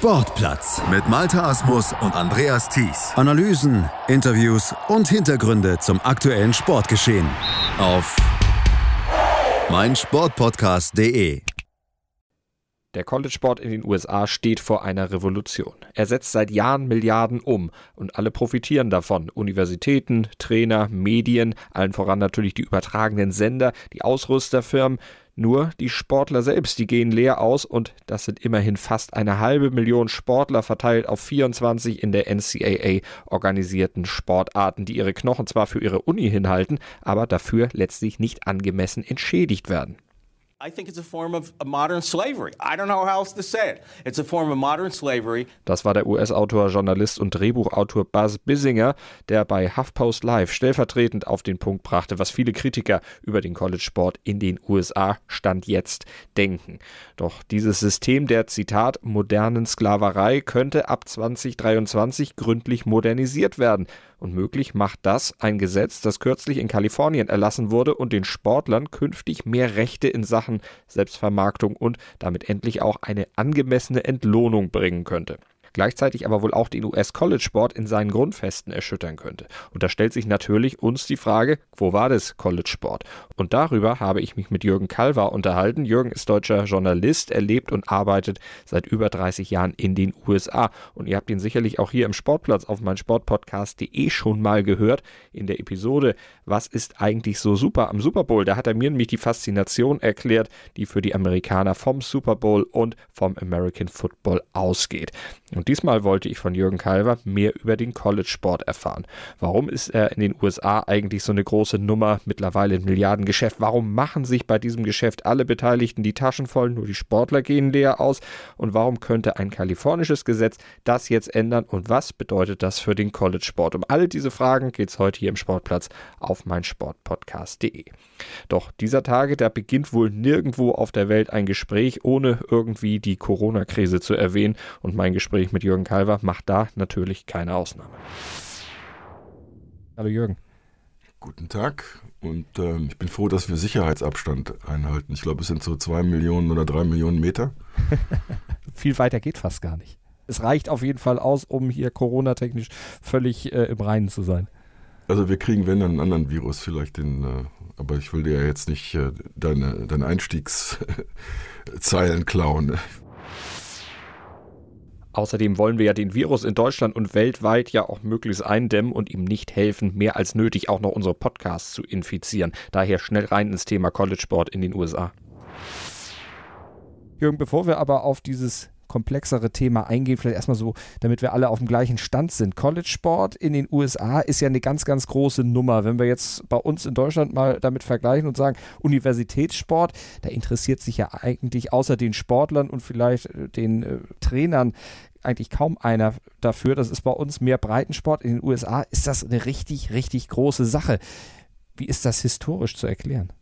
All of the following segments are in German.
Sportplatz mit Malta Asmus und Andreas Thies. Analysen, Interviews und Hintergründe zum aktuellen Sportgeschehen auf meinsportpodcast.de. Der College-Sport in den USA steht vor einer Revolution. Er setzt seit Jahren Milliarden um und alle profitieren davon. Universitäten, Trainer, Medien, allen voran natürlich die übertragenen Sender, die Ausrüsterfirmen. Nur die Sportler selbst, die gehen leer aus und das sind immerhin fast eine halbe Million Sportler verteilt auf 24 in der NCAA organisierten Sportarten, die ihre Knochen zwar für ihre Uni hinhalten, aber dafür letztlich nicht angemessen entschädigt werden. Das war der US-Autor, Journalist und Drehbuchautor Buzz Bissinger, der bei HuffPost Live stellvertretend auf den Punkt brachte, was viele Kritiker über den College-Sport in den USA Stand jetzt denken. Doch dieses System der Zitat modernen Sklaverei könnte ab 2023 gründlich modernisiert werden. Und möglich macht das ein Gesetz, das kürzlich in Kalifornien erlassen wurde und den Sportlern künftig mehr Rechte in Sachen Selbstvermarktung und damit endlich auch eine angemessene Entlohnung bringen könnte gleichzeitig aber wohl auch den US-College-Sport in seinen Grundfesten erschüttern könnte. Und da stellt sich natürlich uns die Frage, wo war das College-Sport? Und darüber habe ich mich mit Jürgen Kalver unterhalten. Jürgen ist deutscher Journalist, er lebt und arbeitet seit über 30 Jahren in den USA. Und ihr habt ihn sicherlich auch hier im Sportplatz auf meinsportpodcast.de schon mal gehört in der Episode Was ist eigentlich so super am Super Bowl? Da hat er mir nämlich die Faszination erklärt, die für die Amerikaner vom Super Bowl und vom American Football ausgeht. Diesmal wollte ich von Jürgen Kalver mehr über den College-Sport erfahren. Warum ist er in den USA eigentlich so eine große Nummer, mittlerweile ein Milliardengeschäft? Warum machen sich bei diesem Geschäft alle Beteiligten die Taschen voll, nur die Sportler gehen leer aus? Und warum könnte ein kalifornisches Gesetz das jetzt ändern? Und was bedeutet das für den College-Sport? Um alle diese Fragen geht es heute hier im Sportplatz auf meinsportpodcast.de. Doch dieser Tage, da beginnt wohl nirgendwo auf der Welt ein Gespräch, ohne irgendwie die Corona-Krise zu erwähnen. Und mein Gespräch Gespräch mit Jürgen Kalver macht da natürlich keine Ausnahme. Hallo Jürgen. Guten Tag und äh, ich bin froh, dass wir Sicherheitsabstand einhalten. Ich glaube, es sind so zwei Millionen oder drei Millionen Meter. Viel weiter geht fast gar nicht. Es reicht auf jeden Fall aus, um hier Corona-technisch völlig äh, im Reinen zu sein. Also wir kriegen, wenn dann einen anderen Virus vielleicht den, äh, aber ich will dir ja jetzt nicht äh, deine, deine Einstiegszeilen klauen. Außerdem wollen wir ja den Virus in Deutschland und weltweit ja auch möglichst eindämmen und ihm nicht helfen, mehr als nötig auch noch unsere Podcasts zu infizieren. Daher schnell rein ins Thema College Sport in den USA. Jürgen, bevor wir aber auf dieses komplexere Thema eingehen, vielleicht erstmal so, damit wir alle auf dem gleichen Stand sind. College Sport in den USA ist ja eine ganz, ganz große Nummer. Wenn wir jetzt bei uns in Deutschland mal damit vergleichen und sagen, Universitätssport, da interessiert sich ja eigentlich außer den Sportlern und vielleicht äh, den äh, Trainern eigentlich kaum einer dafür. Das ist bei uns mehr Breitensport. In den USA ist das eine richtig, richtig große Sache. Wie ist das historisch zu erklären?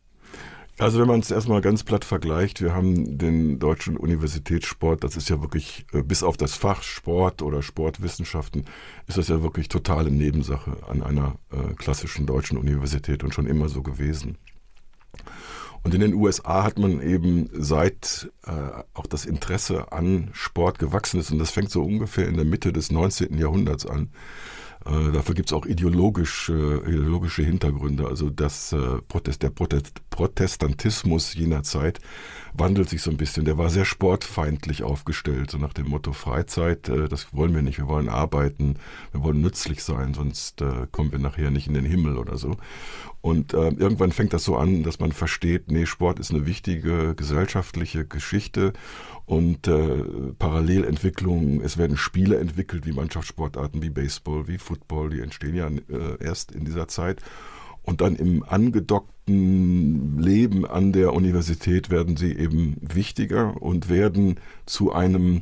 Also wenn man es erstmal ganz platt vergleicht, wir haben den deutschen Universitätssport, das ist ja wirklich, äh, bis auf das Fach Sport oder Sportwissenschaften, ist das ja wirklich totale Nebensache an einer äh, klassischen deutschen Universität und schon immer so gewesen. Und in den USA hat man eben seit äh, auch das Interesse an Sport gewachsen ist, und das fängt so ungefähr in der Mitte des 19. Jahrhunderts an, äh, dafür gibt es auch ideologische, ideologische Hintergründe. Also das, äh, Protest, der Protest, Protestantismus jener Zeit wandelt sich so ein bisschen. Der war sehr sportfeindlich aufgestellt, so nach dem Motto Freizeit, äh, das wollen wir nicht, wir wollen arbeiten, wir wollen nützlich sein, sonst äh, kommen wir nachher nicht in den Himmel oder so. Und äh, irgendwann fängt das so an, dass man versteht, nee, Sport ist eine wichtige gesellschaftliche Geschichte und Parallelentwicklungen, es werden Spiele entwickelt wie Mannschaftssportarten, wie Baseball, wie Football, die entstehen ja erst in dieser Zeit. Und dann im angedockten Leben an der Universität werden sie eben wichtiger und werden zu einem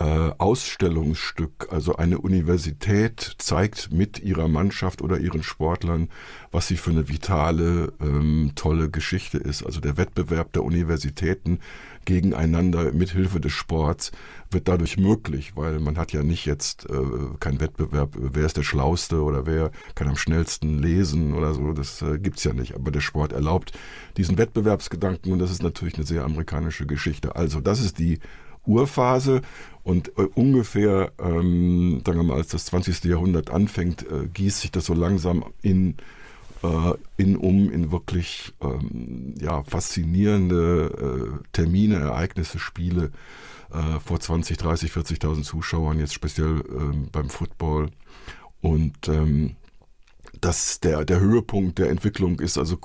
äh, Ausstellungsstück. Also eine Universität zeigt mit ihrer Mannschaft oder ihren Sportlern, was sie für eine vitale, ähm, tolle Geschichte ist. Also der Wettbewerb der Universitäten gegeneinander mit Hilfe des Sports wird dadurch möglich, weil man hat ja nicht jetzt äh, keinen Wettbewerb, wer ist der Schlauste oder wer kann am schnellsten lesen oder so, das äh, gibt's ja nicht. Aber der Sport erlaubt diesen Wettbewerbsgedanken und das ist natürlich eine sehr amerikanische Geschichte. Also das ist die Urphase und äh, ungefähr, ähm, sagen wir mal, als das 20. Jahrhundert anfängt, äh, gießt sich das so langsam in, äh, in um in wirklich ähm, ja, faszinierende äh, Termine, Ereignisse, Spiele äh, vor 20, 30, 40.000 Zuschauern, jetzt speziell ähm, beim Football. Und ähm, dass der, der Höhepunkt der Entwicklung ist also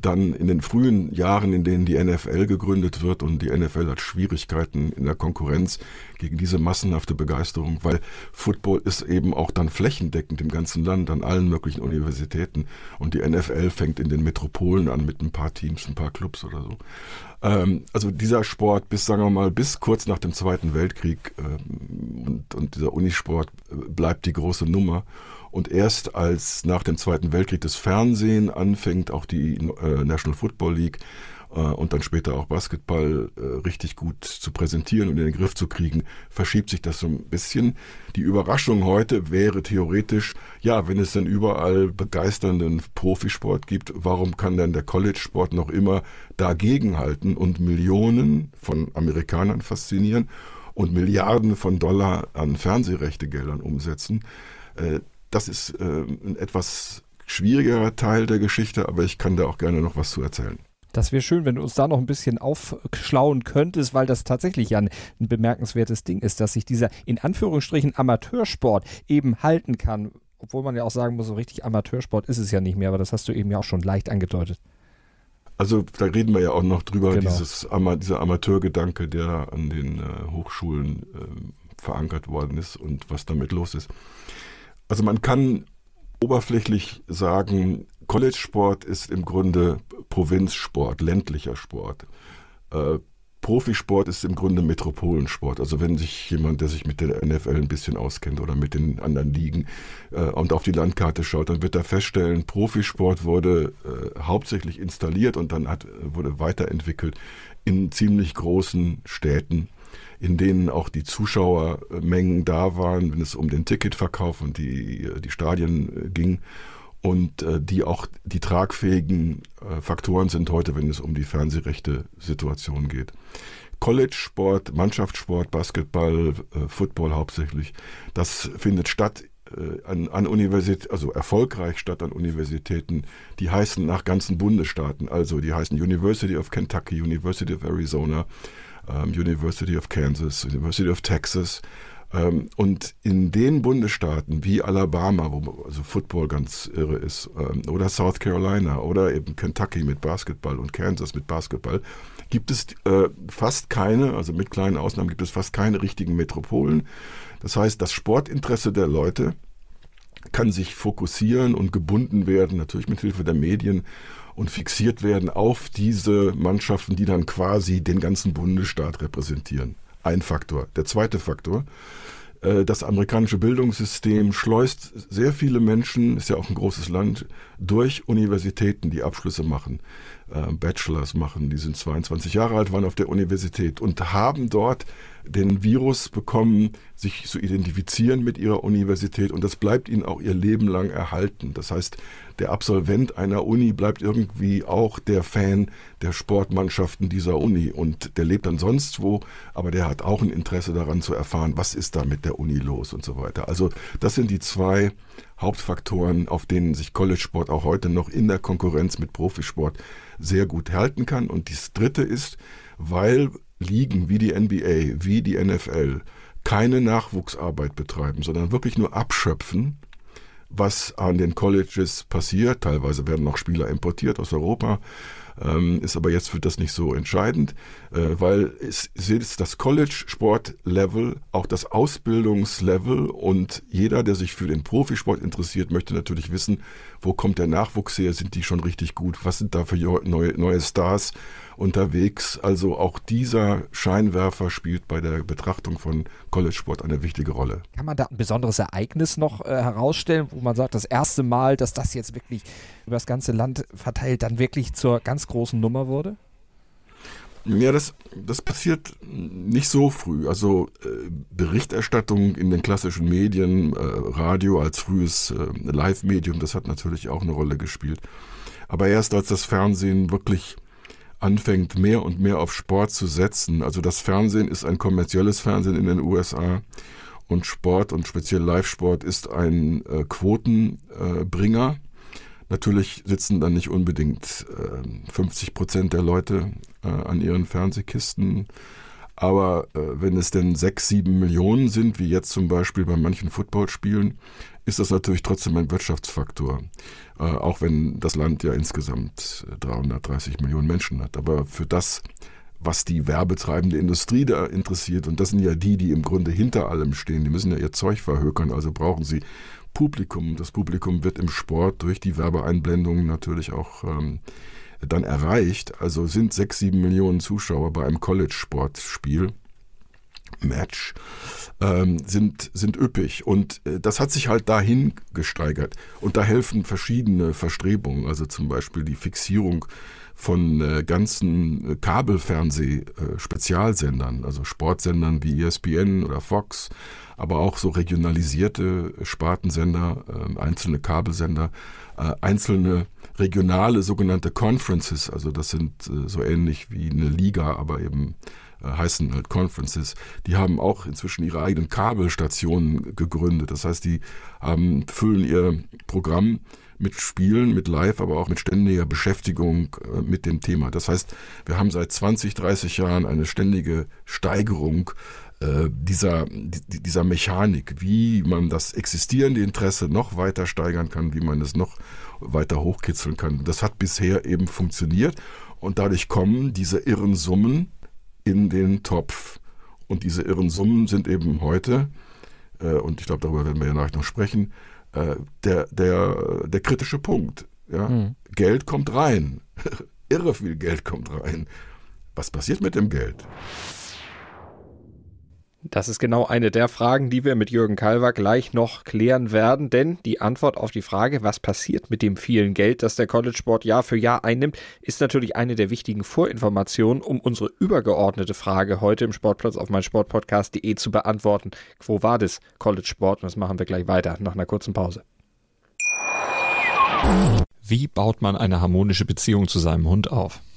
dann in den frühen Jahren, in denen die NFL gegründet wird und die NFL hat Schwierigkeiten in der Konkurrenz gegen diese massenhafte Begeisterung, weil Football ist eben auch dann flächendeckend im ganzen Land an allen möglichen Universitäten und die NFL fängt in den Metropolen an mit ein paar Teams, ein paar Clubs oder so. Ähm, also dieser Sport bis, sagen wir mal, bis kurz nach dem Zweiten Weltkrieg ähm, und, und dieser Unisport äh, bleibt die große Nummer. Und erst als nach dem Zweiten Weltkrieg das Fernsehen anfängt, auch die äh, National Football League äh, und dann später auch Basketball äh, richtig gut zu präsentieren und in den Griff zu kriegen, verschiebt sich das so ein bisschen. Die Überraschung heute wäre theoretisch, ja, wenn es dann überall begeisternden Profisport gibt, warum kann dann der College-Sport noch immer dagegenhalten und Millionen von Amerikanern faszinieren und Milliarden von Dollar an Fernsehrechtegeldern umsetzen? Das ist äh, ein etwas schwierigerer Teil der Geschichte, aber ich kann da auch gerne noch was zu erzählen. Das wäre schön, wenn du uns da noch ein bisschen aufschlauen könntest, weil das tatsächlich ja ein, ein, bemerkenswertes Ding ist, dass sich dieser in Anführungsstrichen Amateursport eben halten kann. Obwohl man ja auch sagen muss, so richtig Amateursport ist es ja nicht mehr, aber das hast du eben ja auch schon leicht angedeutet. Also da reden wir ja auch noch drüber, genau. dieses, dieser Amateurgedanke, der an den äh, Hochschulen äh, verankert worden ist und was damit los ist. Also man kann oberflächlich sagen, College-Sport ist im Grunde Provinzsport, ländlicher Sport. Äh, Profisport ist im Grunde Metropolensport. Also wenn sich jemand, der sich mit der NFL ein bisschen auskennt oder mit den anderen Ligen äh, und auf die Landkarte schaut, dann wird er feststellen, Profisport wurde äh, hauptsächlich installiert und dann hat, wurde weiterentwickelt in ziemlich großen Städten in denen auch die Zuschauermengen da waren, wenn es um den Ticketverkauf und die, die Stadien äh, ging und äh, die auch die tragfähigen äh, Faktoren sind heute, wenn es um die Fernsehrechte Situation geht. College-Sport, Mannschaftssport, Basketball, äh, Football hauptsächlich, das findet statt äh, an, an Universitäten, also erfolgreich statt an Universitäten, die heißen nach ganzen Bundesstaaten, also die heißen University of Kentucky, University of Arizona, University of Kansas, University of Texas. Ähm, und in den Bundesstaaten wie Alabama, wo also Football ganz irre ist, ähm, oder South Carolina oder eben Kentucky mit Basketball und Kansas mit Basketball, gibt es äh, fast keine, also mit kleinen Ausnahmen gibt es fast keine richtigen Metropolen. Das heißt, das Sportinteresse der Leute kann sich fokussieren und gebunden werden, natürlich mit Hilfe der Medien und fixiert werden auf diese Mannschaften, die dann quasi den ganzen Bundesstaat repräsentieren. Ein Faktor. Der zweite Faktor, äh, das amerikanische Bildungssystem schleust sehr viele Menschen, ist ja auch ein großes Land, durch Universitäten, die Abschlüsse machen, äh, Bachelors machen, die sind 22 Jahre alt, waren auf der Universität und haben dort den Virus bekommen, sich zu identifizieren mit ihrer Universität und das bleibt ihnen auch ihr Leben lang erhalten. Das heißt, der Absolvent einer Uni bleibt irgendwie auch der Fan der Sportmannschaften dieser Uni und der lebt dann sonst wo, aber der hat auch ein Interesse daran zu erfahren, was ist da mit der Uni los und so weiter. Also das sind die zwei Hauptfaktoren, auf denen sich College-Sport auch heute noch in der Konkurrenz mit Profisport sehr gut halten kann. Und das Dritte ist, weil Ligen wie die NBA, wie die NFL keine Nachwuchsarbeit betreiben, sondern wirklich nur abschöpfen, was an den Colleges passiert. Teilweise werden noch Spieler importiert aus Europa, ähm, ist aber jetzt für das nicht so entscheidend, äh, weil es, ist das College-Sport-Level, auch das Ausbildungslevel. Und jeder, der sich für den Profisport interessiert, möchte natürlich wissen, wo kommt der Nachwuchs her, sind die schon richtig gut, was sind da für neue, neue Stars unterwegs. Also auch dieser Scheinwerfer spielt bei der Betrachtung von College-Sport eine wichtige Rolle. Kann man da ein besonderes Ereignis noch äh, herausstellen, wo man sagt, das erste Mal, dass das jetzt wirklich über das ganze Land verteilt dann wirklich zur ganz großen Nummer wurde? Ja, das, das passiert nicht so früh. Also äh, Berichterstattung in den klassischen Medien, äh, Radio als frühes äh, Live-Medium, das hat natürlich auch eine Rolle gespielt. Aber erst als das Fernsehen wirklich anfängt, mehr und mehr auf Sport zu setzen. Also das Fernsehen ist ein kommerzielles Fernsehen in den USA und Sport und speziell Live-Sport ist ein äh, Quotenbringer. Äh, Natürlich sitzen dann nicht unbedingt äh, 50 Prozent der Leute äh, an ihren Fernsehkisten. Aber äh, wenn es denn sechs, sieben Millionen sind, wie jetzt zum Beispiel bei manchen Footballspielen, ist das natürlich trotzdem ein Wirtschaftsfaktor. Äh, auch wenn das Land ja insgesamt 330 Millionen Menschen hat. Aber für das, was die werbetreibende Industrie da interessiert, und das sind ja die, die im Grunde hinter allem stehen, die müssen ja ihr Zeug verhökern, also brauchen sie Publikum. Das Publikum wird im Sport durch die Werbeeinblendungen natürlich auch ähm, dann erreicht. Also sind sechs, sieben Millionen Zuschauer bei einem College-Sportspiel. Match ähm, sind, sind üppig. Und äh, das hat sich halt dahin gesteigert. Und da helfen verschiedene Verstrebungen, also zum Beispiel die Fixierung von äh, ganzen äh, Kabelfernseh-Spezialsendern, also Sportsendern wie ESPN oder Fox, aber auch so regionalisierte Spartensender, äh, einzelne Kabelsender, äh, einzelne regionale sogenannte Conferences, also das sind äh, so ähnlich wie eine Liga, aber eben äh, heißen halt Conferences, die haben auch inzwischen ihre eigenen Kabelstationen gegründet. Das heißt, die haben, füllen ihr Programm mit Spielen, mit Live, aber auch mit ständiger Beschäftigung äh, mit dem Thema. Das heißt, wir haben seit 20, 30 Jahren eine ständige Steigerung äh, dieser, dieser Mechanik, wie man das existierende Interesse noch weiter steigern kann, wie man es noch weiter hochkitzeln kann. Das hat bisher eben funktioniert und dadurch kommen diese irren Summen in den Topf. Und diese irren Summen sind eben heute, äh, und ich glaube, darüber werden wir ja nachher noch sprechen, äh, der, der, der kritische Punkt. Ja? Mhm. Geld kommt rein. Irre viel Geld kommt rein. Was passiert mit dem Geld? Das ist genau eine der Fragen, die wir mit Jürgen Kalver gleich noch klären werden, denn die Antwort auf die Frage, was passiert mit dem vielen Geld, das der College Sport Jahr für Jahr einnimmt, ist natürlich eine der wichtigen Vorinformationen, um unsere übergeordnete Frage heute im Sportplatz auf meinsportpodcast.de zu beantworten. Wo war das College Sport? Und das machen wir gleich weiter nach einer kurzen Pause. Wie baut man eine harmonische Beziehung zu seinem Hund auf?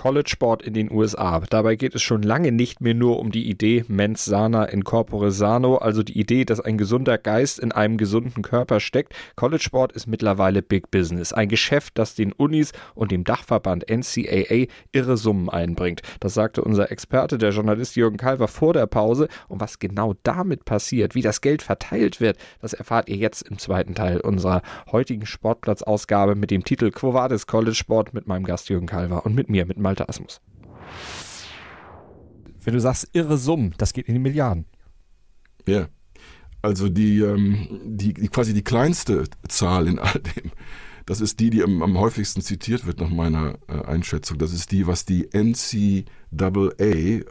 College-Sport in den USA. Dabei geht es schon lange nicht mehr nur um die Idee mens sana in corpore sano, also die Idee, dass ein gesunder Geist in einem gesunden Körper steckt. College-Sport ist mittlerweile Big Business, ein Geschäft, das den Unis und dem Dachverband NCAA irre Summen einbringt. Das sagte unser Experte, der Journalist Jürgen Kalver, vor der Pause. Und was genau damit passiert, wie das Geld verteilt wird, das erfahrt ihr jetzt im zweiten Teil unserer heutigen Sportplatzausgabe mit dem Titel Quo Vadis College Sport mit meinem Gast Jürgen Kalver und mit mir, mit Malte Asmus. Wenn du sagst irre Summen, das geht in die Milliarden. Ja. Also die, ähm, die, die, quasi die kleinste Zahl in all dem, das ist die, die am, am häufigsten zitiert wird nach meiner äh, Einschätzung. Das ist die, was die NCAA,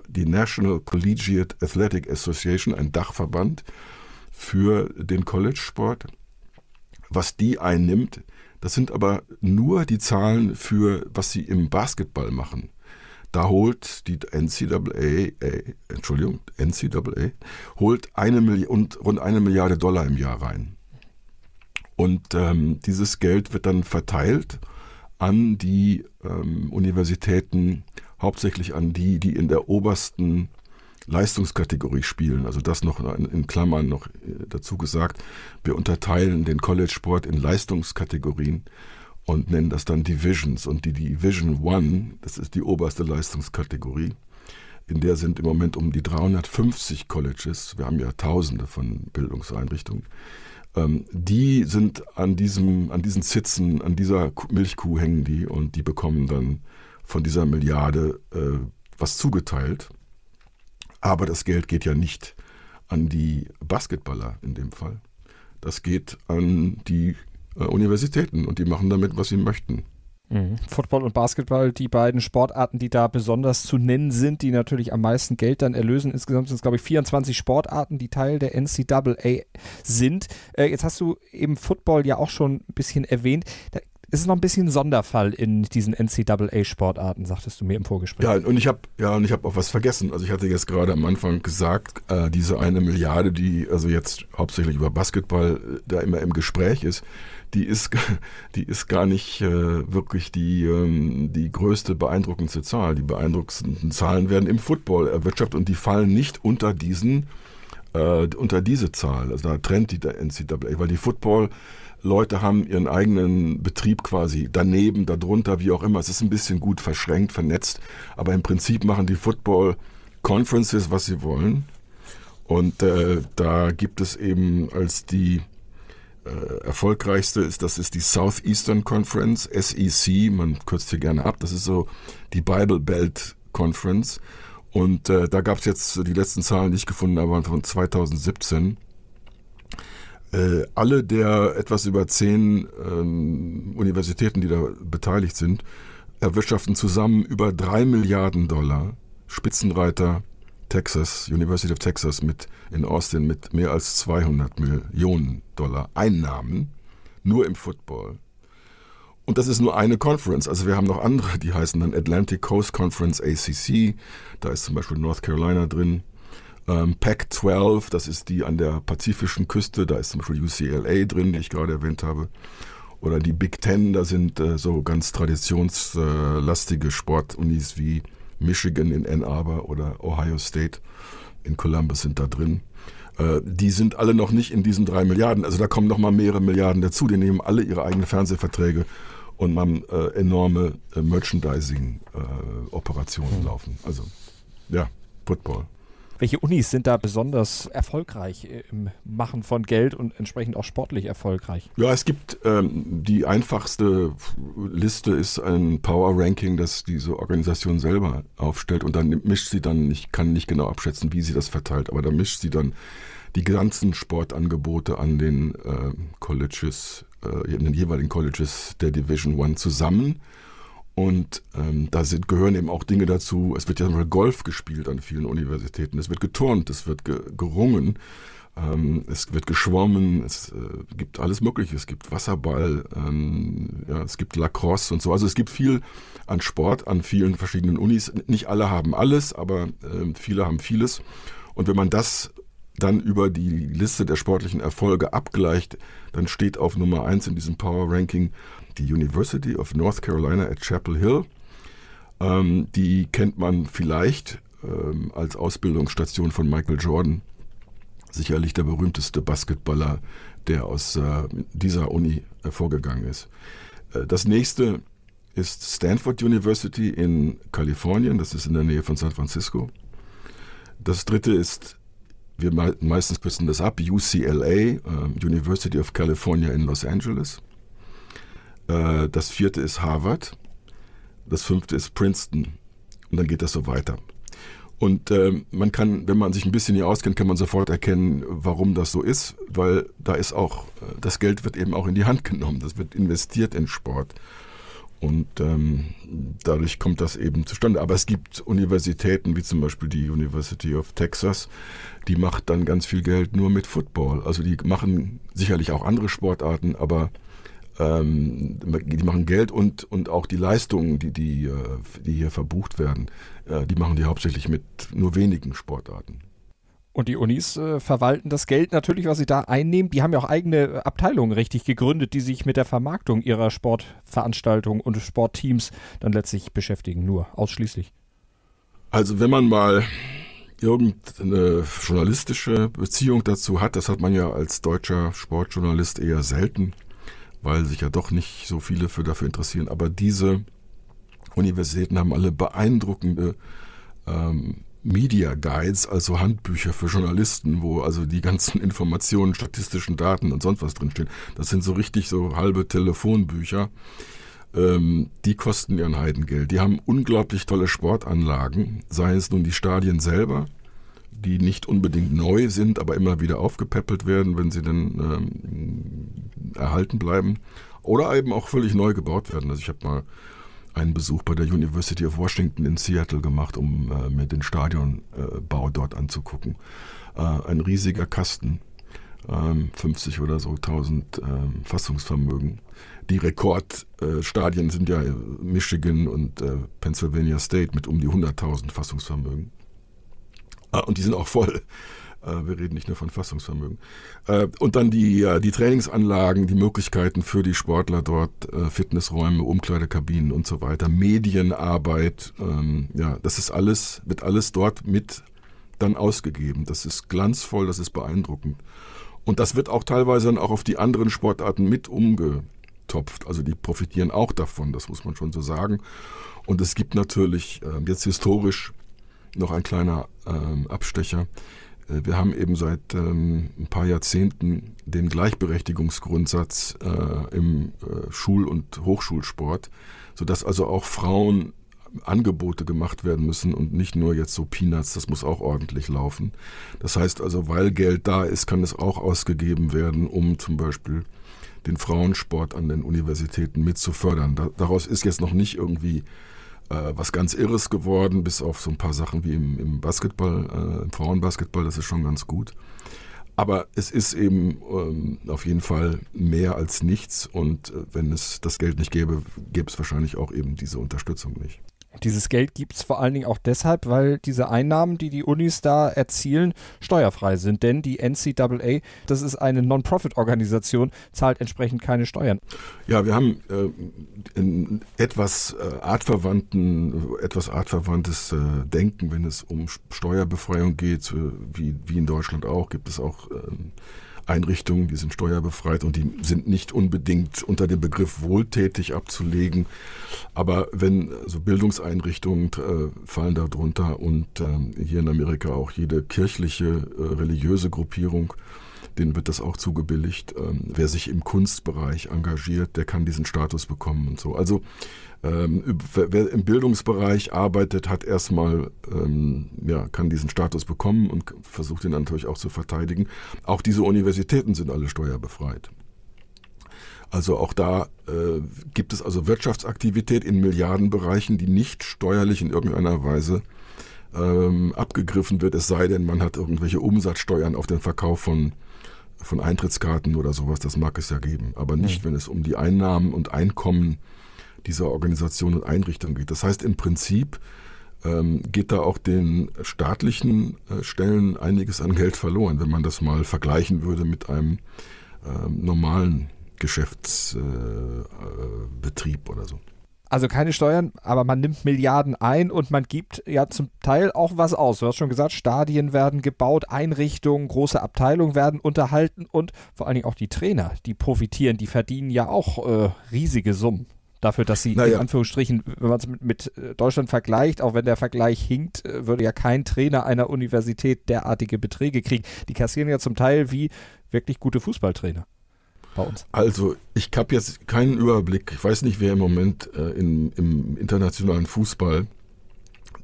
die National Collegiate Athletic Association, ein Dachverband für den College-Sport, was die einnimmt das sind aber nur die Zahlen für, was sie im Basketball machen. Da holt die NCAA, äh, Entschuldigung, NCAA, holt eine Million, rund eine Milliarde Dollar im Jahr rein. Und ähm, dieses Geld wird dann verteilt an die ähm, Universitäten, hauptsächlich an die, die in der obersten Leistungskategorie spielen. Also das noch in Klammern noch äh, dazu gesagt. Wir unterteilen den College-Sport in Leistungskategorien und nennen das dann Divisions. Und die Division One, das ist die oberste Leistungskategorie, in der sind im Moment um die 350 Colleges, wir haben ja tausende von Bildungseinrichtungen, ähm, die sind an, diesem, an diesen Sitzen, an dieser Milchkuh hängen die und die bekommen dann von dieser Milliarde äh, was zugeteilt. Aber das Geld geht ja nicht an die Basketballer in dem Fall. Das geht an die äh, Universitäten und die machen damit, was sie möchten. Mhm. Football und Basketball, die beiden Sportarten, die da besonders zu nennen sind, die natürlich am meisten Geld dann erlösen. Insgesamt sind es, glaube ich, 24 Sportarten, die Teil der NCAA sind. Äh, jetzt hast du eben Football ja auch schon ein bisschen erwähnt. Da ist es noch ein bisschen ein Sonderfall in diesen NCAA-Sportarten, sagtest du mir im Vorgespräch. Ja, und ich habe ja, habe auch was vergessen. Also ich hatte jetzt gerade am Anfang gesagt, äh, diese eine Milliarde, die also jetzt hauptsächlich über Basketball äh, da immer im Gespräch ist, die ist, die ist gar nicht äh, wirklich die, ähm, die größte beeindruckendste Zahl. Die beeindruckendsten Zahlen werden im Football erwirtschaftet und die fallen nicht unter diesen, äh, unter diese Zahl. Also da trennt die der NCAA, weil die Football Leute haben ihren eigenen Betrieb quasi daneben, darunter, wie auch immer. Es ist ein bisschen gut verschränkt, vernetzt, aber im Prinzip machen die Football Conferences, was sie wollen. Und äh, da gibt es eben als die äh, erfolgreichste ist, das ist die Southeastern Conference, SEC, man kürzt hier gerne ab, das ist so die Bible Belt Conference. Und äh, da gab es jetzt die letzten Zahlen, die ich gefunden habe, von 2017. Äh, alle der etwas über zehn ähm, Universitäten, die da beteiligt sind, erwirtschaften zusammen über drei Milliarden Dollar. Spitzenreiter Texas, University of Texas mit in Austin mit mehr als 200 Millionen Dollar Einnahmen, nur im Football. Und das ist nur eine Conference. Also wir haben noch andere, die heißen dann Atlantic Coast Conference ACC. Da ist zum Beispiel North Carolina drin. Ähm, Pac-12, das ist die an der pazifischen Küste. Da ist zum Beispiel UCLA drin, die ich gerade erwähnt habe. Oder die Big Ten, da sind äh, so ganz traditionslastige Sportunis wie Michigan in Ann Arbor oder Ohio State in Columbus sind da drin. Äh, die sind alle noch nicht in diesen drei Milliarden. Also da kommen noch mal mehrere Milliarden dazu. Die nehmen alle ihre eigenen Fernsehverträge und haben äh, enorme äh, Merchandising-Operationen laufen. Also ja, Football. Welche Unis sind da besonders erfolgreich im Machen von Geld und entsprechend auch sportlich erfolgreich? Ja, es gibt ähm, die einfachste Liste ist ein Power Ranking, das diese Organisation selber aufstellt und dann mischt sie dann, ich kann nicht genau abschätzen, wie sie das verteilt, aber da mischt sie dann die ganzen Sportangebote an den äh, Colleges, äh, in den jeweiligen Colleges der Division One zusammen und ähm, da sind, gehören eben auch Dinge dazu. Es wird ja mal Golf gespielt an vielen Universitäten. Es wird geturnt, es wird ge gerungen, ähm, es wird geschwommen, es äh, gibt alles Mögliche. Es gibt Wasserball, ähm, ja, es gibt Lacrosse und so. Also es gibt viel an Sport an vielen verschiedenen Unis. Nicht alle haben alles, aber äh, viele haben vieles. Und wenn man das dann über die Liste der sportlichen Erfolge abgleicht, dann steht auf Nummer eins in diesem Power Ranking die University of North Carolina at Chapel Hill. Ähm, die kennt man vielleicht ähm, als Ausbildungsstation von Michael Jordan. Sicherlich der berühmteste Basketballer, der aus äh, dieser Uni hervorgegangen ist. Äh, das nächste ist Stanford University in Kalifornien, das ist in der Nähe von San Francisco. Das dritte ist, wir meistens kürzen das ab, UCLA, äh, University of California in Los Angeles. Äh, das vierte ist Harvard. Das fünfte ist Princeton. Und dann geht das so weiter. Und äh, man kann, wenn man sich ein bisschen hier auskennt, kann man sofort erkennen, warum das so ist, weil da ist auch, äh, das Geld wird eben auch in die Hand genommen, das wird investiert in Sport. Und ähm, dadurch kommt das eben zustande. Aber es gibt Universitäten, wie zum Beispiel die University of Texas, die macht dann ganz viel Geld nur mit Football. Also die machen sicherlich auch andere Sportarten, aber ähm, die machen Geld und, und auch die Leistungen, die, die, äh, die hier verbucht werden, äh, die machen die hauptsächlich mit nur wenigen Sportarten. Und die Unis äh, verwalten das Geld natürlich, was sie da einnehmen. Die haben ja auch eigene Abteilungen richtig gegründet, die sich mit der Vermarktung ihrer Sportveranstaltungen und Sportteams dann letztlich beschäftigen. Nur ausschließlich. Also wenn man mal irgendeine journalistische Beziehung dazu hat, das hat man ja als deutscher Sportjournalist eher selten weil sich ja doch nicht so viele für dafür interessieren. Aber diese Universitäten haben alle beeindruckende ähm, Media Guides, also Handbücher für Journalisten, wo also die ganzen Informationen, statistischen Daten und sonst was drinstehen. Das sind so richtig so halbe Telefonbücher. Ähm, die kosten ihren Heidengeld. Die haben unglaublich tolle Sportanlagen, sei es nun die Stadien selber, die nicht unbedingt neu sind, aber immer wieder aufgepäppelt werden, wenn sie dann ähm, erhalten bleiben. Oder eben auch völlig neu gebaut werden. Also ich habe mal einen Besuch bei der University of Washington in Seattle gemacht, um äh, mir den Stadionbau äh, dort anzugucken. Äh, ein riesiger Kasten, 50 ähm, oder so 1000 ähm, Fassungsvermögen. Die Rekordstadien sind ja Michigan und äh, Pennsylvania State mit um die 100.000 Fassungsvermögen. Ah, und die sind auch voll. Äh, wir reden nicht nur von Fassungsvermögen. Äh, und dann die, die Trainingsanlagen, die Möglichkeiten für die Sportler dort, äh, Fitnessräume, Umkleidekabinen und so weiter, Medienarbeit, ähm, ja, das ist alles, wird alles dort mit dann ausgegeben. Das ist glanzvoll, das ist beeindruckend. Und das wird auch teilweise dann auch auf die anderen Sportarten mit umgetopft. Also die profitieren auch davon, das muss man schon so sagen. Und es gibt natürlich jetzt historisch noch ein kleiner ähm, Abstecher. Äh, wir haben eben seit ähm, ein paar Jahrzehnten den Gleichberechtigungsgrundsatz äh, im äh, Schul- und Hochschulsport, sodass also auch Frauen Angebote gemacht werden müssen und nicht nur jetzt so Peanuts, das muss auch ordentlich laufen. Das heißt also, weil Geld da ist, kann es auch ausgegeben werden, um zum Beispiel den Frauensport an den Universitäten mit zu daraus ist jetzt noch nicht irgendwie äh, was ganz Irres geworden, bis auf so ein paar Sachen wie im, im Basketball, äh, im Frauenbasketball, das ist schon ganz gut. Aber es ist eben ähm, auf jeden Fall mehr als nichts und äh, wenn es das Geld nicht gäbe, gäbe es wahrscheinlich auch eben diese Unterstützung nicht. Dieses Geld gibt es vor allen Dingen auch deshalb, weil diese Einnahmen, die die Unis da erzielen, steuerfrei sind. Denn die NCAA, das ist eine Non-Profit-Organisation, zahlt entsprechend keine Steuern. Ja, wir haben äh, in etwas äh, artverwandten, etwas artverwandtes äh, Denken, wenn es um Steuerbefreiung geht, wie, wie in Deutschland auch, gibt es auch ähm, Einrichtungen, die sind steuerbefreit und die sind nicht unbedingt unter dem Begriff wohltätig abzulegen. Aber wenn also Bildungseinrichtungen äh, fallen darunter und äh, hier in Amerika auch jede kirchliche, äh, religiöse Gruppierung, denen wird das auch zugebilligt. Ähm, wer sich im Kunstbereich engagiert, der kann diesen Status bekommen und so. Also ähm, wer im Bildungsbereich arbeitet, hat erstmal, ähm, ja, kann diesen Status bekommen und versucht ihn natürlich auch zu verteidigen. Auch diese Universitäten sind alle steuerbefreit. Also auch da äh, gibt es also Wirtschaftsaktivität in Milliardenbereichen, die nicht steuerlich in irgendeiner Weise ähm, abgegriffen wird, es sei denn, man hat irgendwelche Umsatzsteuern auf den Verkauf von, von Eintrittskarten oder sowas, das mag es ja geben, aber nicht, mhm. wenn es um die Einnahmen und Einkommen dieser Organisation und Einrichtung geht. Das heißt im Prinzip ähm, geht da auch den staatlichen äh, Stellen einiges an Geld verloren, wenn man das mal vergleichen würde mit einem ähm, normalen Geschäftsbetrieb äh, äh, oder so. Also keine Steuern, aber man nimmt Milliarden ein und man gibt ja zum Teil auch was aus. Du hast schon gesagt, Stadien werden gebaut, Einrichtungen, große Abteilungen werden unterhalten und vor allen Dingen auch die Trainer, die profitieren, die verdienen ja auch äh, riesige Summen dafür, dass sie naja. in Anführungsstrichen, wenn man es mit, mit, äh, Deutschland vergleicht, auch wenn der Vergleich hinkt, äh, würde ja kein Trainer einer Universität derartige Beträge kriegen. Die kassieren ja zum Teil wie wirklich gute Fußballtrainer bei uns. Also ich habe jetzt keinen Überblick. Ich weiß nicht, wer im Moment äh, in, im internationalen Fußball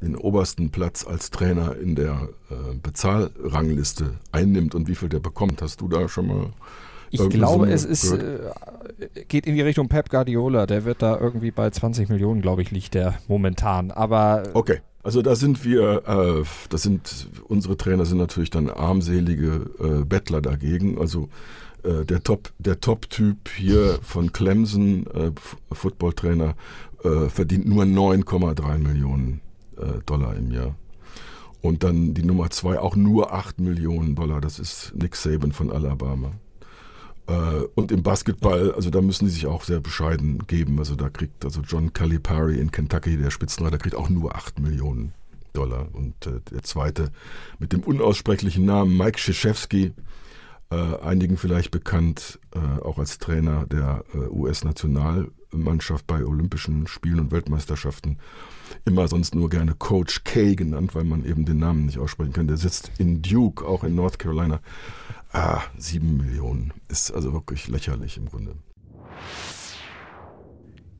den obersten Platz als Trainer in der äh, Bezahlrangliste einnimmt und wie viel der bekommt. Hast du da schon mal ich glaube, es ist, äh, geht in die Richtung Pep Guardiola. Der wird da irgendwie bei 20 Millionen, glaube ich, liegt der momentan. Aber. Okay. Also da sind wir, äh, das sind, unsere Trainer sind natürlich dann armselige äh, Bettler dagegen. Also äh, der Top, der Top-Typ hier von Clemson, äh, Footballtrainer, äh, verdient nur 9,3 Millionen äh, Dollar im Jahr. Und dann die Nummer zwei auch nur 8 Millionen Dollar. Das ist Nick Saban von Alabama. Äh, und im Basketball, also da müssen die sich auch sehr bescheiden geben. Also da kriegt also John Calipari in Kentucky, der Spitzenreiter, kriegt auch nur 8 Millionen Dollar. Und äh, der zweite mit dem unaussprechlichen Namen Mike Krzyzewski, äh, einigen vielleicht bekannt, äh, auch als Trainer der äh, US-Nationalmannschaft bei Olympischen Spielen und Weltmeisterschaften. Immer sonst nur gerne Coach K genannt, weil man eben den Namen nicht aussprechen kann. Der sitzt in Duke, auch in North Carolina. Ah, sieben Millionen ist also wirklich lächerlich im Grunde.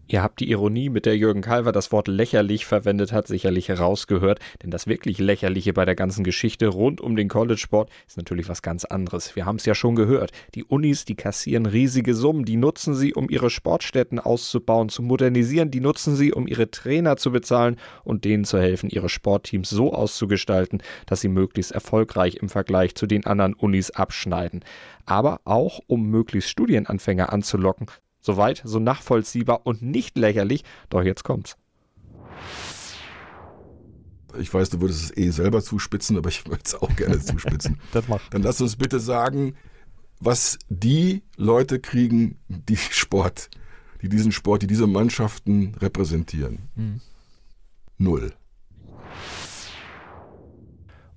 Ihr habt die Ironie, mit der Jürgen Kalver das Wort lächerlich verwendet hat, sicherlich herausgehört, denn das wirklich Lächerliche bei der ganzen Geschichte rund um den College-Sport ist natürlich was ganz anderes. Wir haben es ja schon gehört. Die Unis, die kassieren riesige Summen, die nutzen sie, um ihre Sportstätten auszubauen, zu modernisieren, die nutzen sie, um ihre Trainer zu bezahlen und denen zu helfen, ihre Sportteams so auszugestalten, dass sie möglichst erfolgreich im Vergleich zu den anderen Unis abschneiden aber auch um möglichst Studienanfänger anzulocken, Soweit, so nachvollziehbar und nicht lächerlich. Doch jetzt kommt's. Ich weiß, du würdest es eh selber zuspitzen, aber ich würde es auch gerne zuspitzen. das macht. Dann lass uns bitte sagen, was die Leute kriegen, die Sport, die diesen Sport, die diese Mannschaften repräsentieren. Mhm. Null.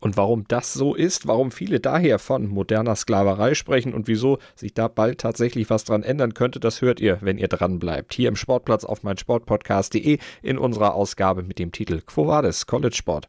Und warum das so ist, warum viele daher von moderner Sklaverei sprechen und wieso sich da bald tatsächlich was dran ändern könnte, das hört ihr, wenn ihr dran bleibt. Hier im Sportplatz auf meinsportpodcast.de in unserer Ausgabe mit dem Titel Quo Vadis College Sport.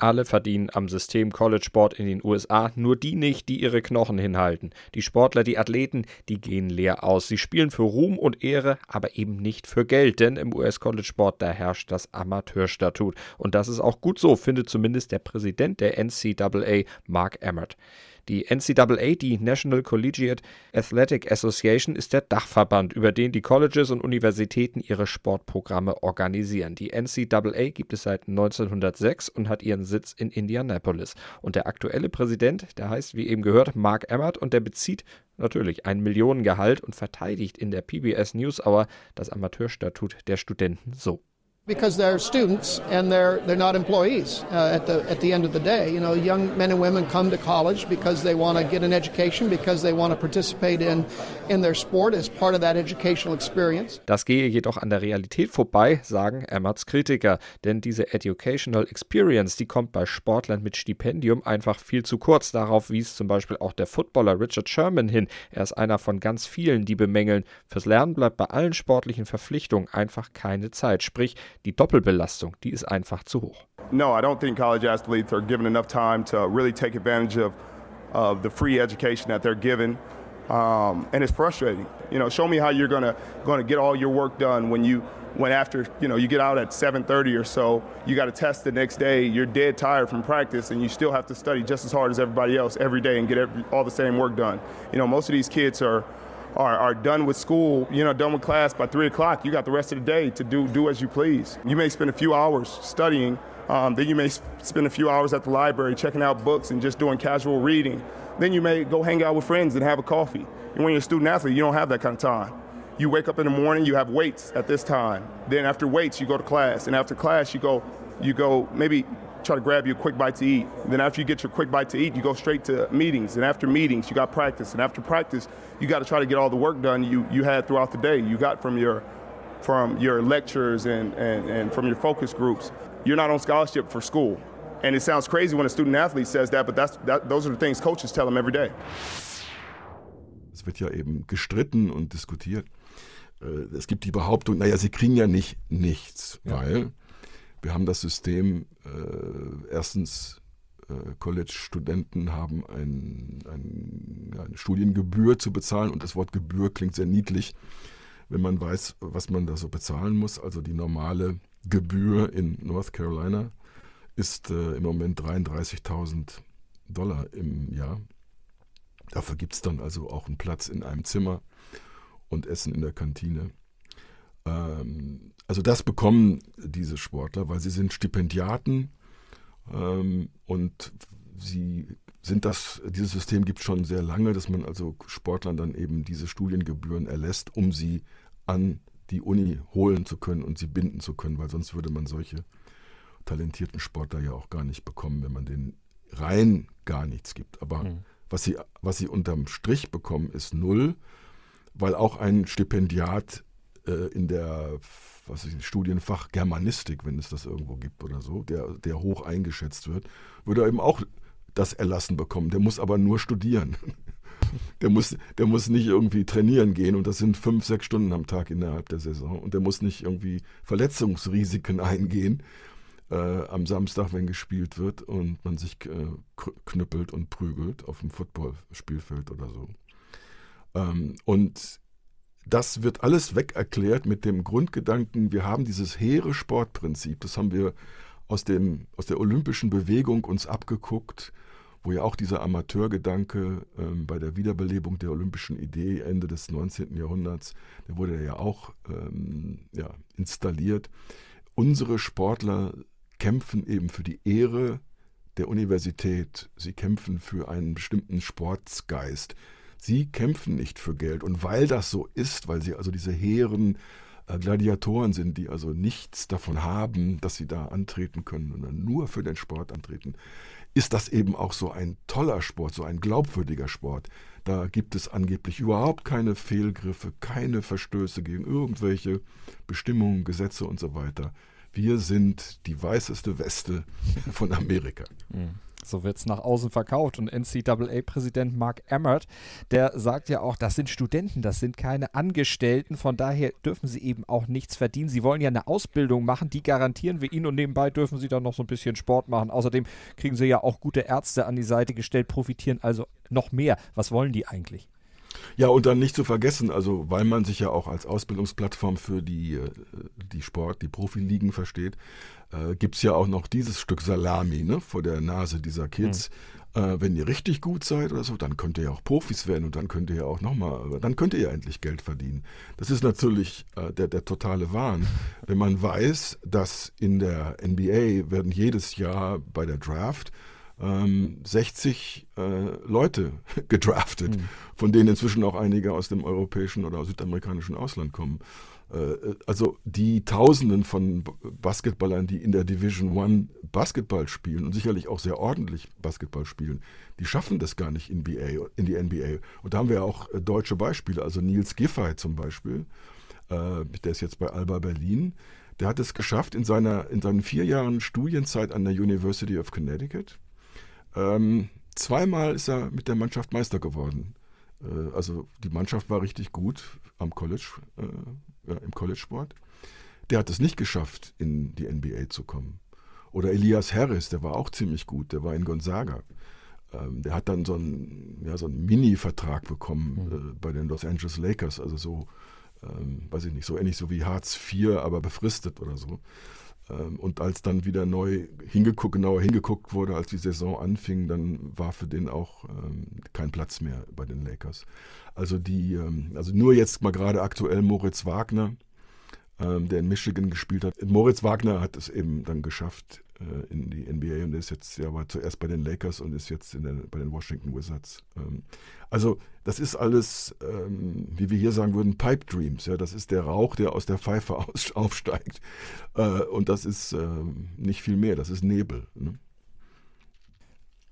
Alle verdienen am System College Sport in den USA, nur die nicht, die ihre Knochen hinhalten. Die Sportler, die Athleten, die gehen leer aus. Sie spielen für Ruhm und Ehre, aber eben nicht für Geld, denn im US College Sport da herrscht das Amateurstatut. Und das ist auch gut so, findet zumindest der Präsident der NCAA, Mark Emmert. Die NCAA, die National Collegiate Athletic Association, ist der Dachverband, über den die Colleges und Universitäten ihre Sportprogramme organisieren. Die NCAA gibt es seit 1906 und hat ihren Sitz in Indianapolis. Und der aktuelle Präsident, der heißt, wie eben gehört, Mark Emmert und der bezieht natürlich ein Millionengehalt und verteidigt in der PBS NewsHour das Amateurstatut der Studenten so. Because they're students and they're they're not employees uh, at the at the end of the day. You know, young men and women come to college because they want to get an education, because they want to participate in in their sport as part of that educational experience. Das gehe jedoch an der Realität vorbei, sagen Emmerts Kritiker, denn diese educational experience, die kommt bei Sportlern mit Stipendium einfach viel zu kurz. Darauf wies zum Beispiel auch der Footballer Richard Sherman hin. Er ist einer von ganz vielen, die bemängeln, fürs Lernen bleibt bei allen sportlichen Verpflichtungen einfach keine Zeit. Sprich, die Doppelbelastung, die ist einfach zu hoch. No, I don't think college athletes are given enough time to really take advantage of, of the free education that they're given. Um, and it's frustrating. You know, show me how you're gonna gonna get all your work done when you when after you know you get out at 7:30 or so, you got a test the next day. You're dead tired from practice, and you still have to study just as hard as everybody else every day and get every, all the same work done. You know, most of these kids are are, are done with school, you know, done with class by three o'clock, you got the rest of the day to do, do as you please. You may spend a few hours studying, um, then you may spend a few hours at the library checking out books and just doing casual reading. Then you may go hang out with friends and have a coffee. And when you're a student athlete, you don't have that kind of time. You wake up in the morning, you have weights at this time. Then after weights, you go to class. And after class, you go, you go maybe try to grab you a quick bite to eat. Then after you get your quick bite to eat, you go straight to meetings. And after meetings, you got practice. And after practice, you got to try to get all the work done you, you had throughout the day. You got from your from your lectures and, and, and from your focus groups. You're not on scholarship for school. And it sounds crazy when a student athlete says that, but that's, that, those are the things coaches tell them every day. Es wird ja eben gestritten und diskutiert. Äh, es gibt die Behauptung, naja, sie kriegen ja nicht nichts, ja. weil wir haben das System, äh, erstens, äh, College-Studenten haben ein, ein, eine Studiengebühr zu bezahlen und das Wort Gebühr klingt sehr niedlich, wenn man weiß, was man da so bezahlen muss. Also die normale Gebühr in North Carolina ist äh, im Moment 33.000 Dollar im Jahr. Dafür gibt es dann also auch einen Platz in einem Zimmer und Essen in der Kantine. Ähm, also das bekommen diese Sportler, weil sie sind Stipendiaten ähm, und sie sind das, dieses System gibt es schon sehr lange, dass man also Sportlern dann eben diese Studiengebühren erlässt, um sie an die Uni holen zu können und sie binden zu können, weil sonst würde man solche talentierten Sportler ja auch gar nicht bekommen, wenn man denen rein gar nichts gibt. Aber mhm. was, sie, was sie unterm Strich bekommen, ist null weil auch ein Stipendiat in der was ist, Studienfach Germanistik, wenn es das irgendwo gibt oder so, der, der hoch eingeschätzt wird, würde eben auch das erlassen bekommen. Der muss aber nur studieren. Der muss, der muss nicht irgendwie trainieren gehen und das sind fünf, sechs Stunden am Tag innerhalb der Saison und der muss nicht irgendwie Verletzungsrisiken eingehen äh, am Samstag, wenn gespielt wird und man sich äh, knüppelt und prügelt auf dem Footballspielfeld oder so. Ähm, und das wird alles weg erklärt mit dem Grundgedanken, wir haben dieses hehre Sportprinzip, das haben wir aus, dem, aus der olympischen Bewegung uns abgeguckt, wo ja auch dieser Amateurgedanke ähm, bei der Wiederbelebung der olympischen Idee Ende des 19. Jahrhunderts, der wurde ja auch ähm, ja, installiert. Unsere Sportler kämpfen eben für die Ehre der Universität, sie kämpfen für einen bestimmten Sportsgeist. Sie kämpfen nicht für Geld. Und weil das so ist, weil sie also diese hehren äh, Gladiatoren sind, die also nichts davon haben, dass sie da antreten können, sondern nur für den Sport antreten, ist das eben auch so ein toller Sport, so ein glaubwürdiger Sport. Da gibt es angeblich überhaupt keine Fehlgriffe, keine Verstöße gegen irgendwelche Bestimmungen, Gesetze und so weiter. Wir sind die weißeste Weste von Amerika. Mhm. So wird es nach außen verkauft. Und NCAA-Präsident Mark Emmert, der sagt ja auch, das sind Studenten, das sind keine Angestellten. Von daher dürfen sie eben auch nichts verdienen. Sie wollen ja eine Ausbildung machen, die garantieren wir ihnen. Und nebenbei dürfen sie dann noch so ein bisschen Sport machen. Außerdem kriegen sie ja auch gute Ärzte an die Seite gestellt, profitieren also noch mehr. Was wollen die eigentlich? Ja, und dann nicht zu vergessen, also weil man sich ja auch als Ausbildungsplattform für die, äh, die Sport, die Profiligen versteht, äh, gibt es ja auch noch dieses Stück Salami ne, vor der Nase dieser Kids. Mhm. Äh, wenn ihr richtig gut seid oder so, dann könnt ihr ja auch Profis werden und dann könnt ihr ja auch nochmal, dann könnt ihr ja endlich Geld verdienen. Das ist natürlich äh, der, der totale Wahn. wenn man weiß, dass in der NBA werden jedes Jahr bei der Draft ähm, 60 äh, Leute gedraftet, mhm. von denen inzwischen auch einige aus dem europäischen oder südamerikanischen Ausland kommen. Äh, also die Tausenden von Basketballern, die in der Division One Basketball spielen und sicherlich auch sehr ordentlich Basketball spielen, die schaffen das gar nicht in, BA, in die NBA. Und da haben wir auch äh, deutsche Beispiele, also Nils Giffey zum Beispiel, äh, der ist jetzt bei Alba Berlin. Der hat es geschafft in seiner in seinen vier Jahren Studienzeit an der University of Connecticut. Ähm, zweimal ist er mit der Mannschaft Meister geworden. Also die Mannschaft war richtig gut am College, äh, im College-Sport. Der hat es nicht geschafft, in die NBA zu kommen. Oder Elias Harris, der war auch ziemlich gut, der war in Gonzaga. Ähm, der hat dann so einen, ja, so einen Mini-Vertrag bekommen mhm. äh, bei den Los Angeles Lakers, also so, ähm, weiß ich nicht, so ähnlich so wie Hartz IV, aber befristet oder so. Ähm, und als dann wieder neu hingeguckt, genauer hingeguckt wurde, als die Saison anfing, dann war für den auch ähm, kein Platz mehr bei den Lakers. Also die, ähm, also nur jetzt mal gerade aktuell Moritz Wagner, ähm, der in Michigan gespielt hat. Moritz Wagner hat es eben dann geschafft in die NBA und ist jetzt, ja, war zuerst bei den Lakers und ist jetzt der, bei den Washington Wizards. Ähm, also das ist alles, ähm, wie wir hier sagen würden, Pipe Dreams. Ja, das ist der Rauch, der aus der Pfeife aufsteigt. Äh, und das ist ähm, nicht viel mehr, das ist Nebel. Ne?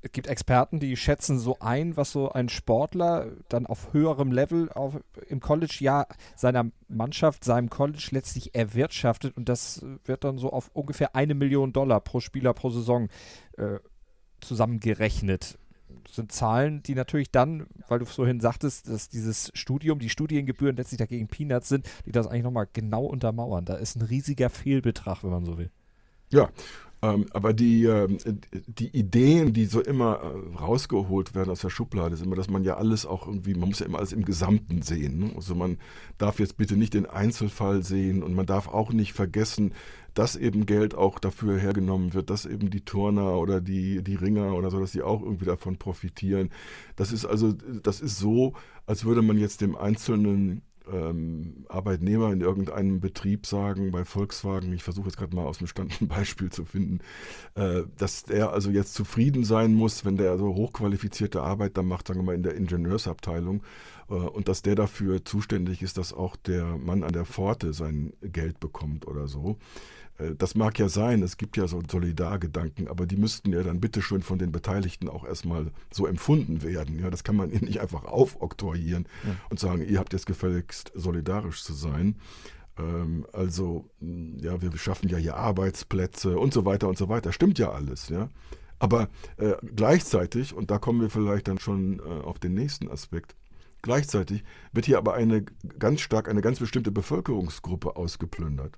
Es gibt Experten, die schätzen so ein, was so ein Sportler dann auf höherem Level auf, im College ja seiner Mannschaft, seinem College letztlich erwirtschaftet und das wird dann so auf ungefähr eine Million Dollar pro Spieler pro Saison äh, zusammengerechnet. Das sind Zahlen, die natürlich dann, weil du vorhin sagtest, dass dieses Studium, die Studiengebühren letztlich dagegen Peanuts sind, die das eigentlich nochmal genau untermauern. Da ist ein riesiger Fehlbetrag, wenn man so will. Ja, ähm, aber die, äh, die Ideen, die so immer äh, rausgeholt werden aus der Schublade, ist immer, dass man ja alles auch irgendwie, man muss ja immer alles im Gesamten sehen. Ne? Also man darf jetzt bitte nicht den Einzelfall sehen und man darf auch nicht vergessen, dass eben Geld auch dafür hergenommen wird, dass eben die Turner oder die, die Ringer oder so, dass die auch irgendwie davon profitieren. Das ist also, das ist so, als würde man jetzt dem einzelnen ähm, Arbeitnehmer in irgendeinem Betrieb sagen, bei Volkswagen, ich versuche jetzt gerade mal aus dem Stand ein Beispiel zu finden, äh, dass der also jetzt zufrieden sein muss, wenn der so hochqualifizierte Arbeit dann macht, sagen wir mal in der Ingenieursabteilung, äh, und dass der dafür zuständig ist, dass auch der Mann an der Pforte sein Geld bekommt oder so. Äh, das mag ja sein, es gibt ja so Solidargedanken, aber die müssten ja dann bitte schon von den Beteiligten auch erstmal so empfunden werden. Ja, das kann man ihnen nicht einfach aufoktroyieren ja. und sagen, ihr habt jetzt gefälligst solidarisch zu sein. Ähm, also, ja, wir schaffen ja hier Arbeitsplätze und so weiter und so weiter. Stimmt ja alles, ja. Aber äh, gleichzeitig, und da kommen wir vielleicht dann schon äh, auf den nächsten Aspekt, gleichzeitig wird hier aber eine ganz stark eine ganz bestimmte Bevölkerungsgruppe ausgeplündert.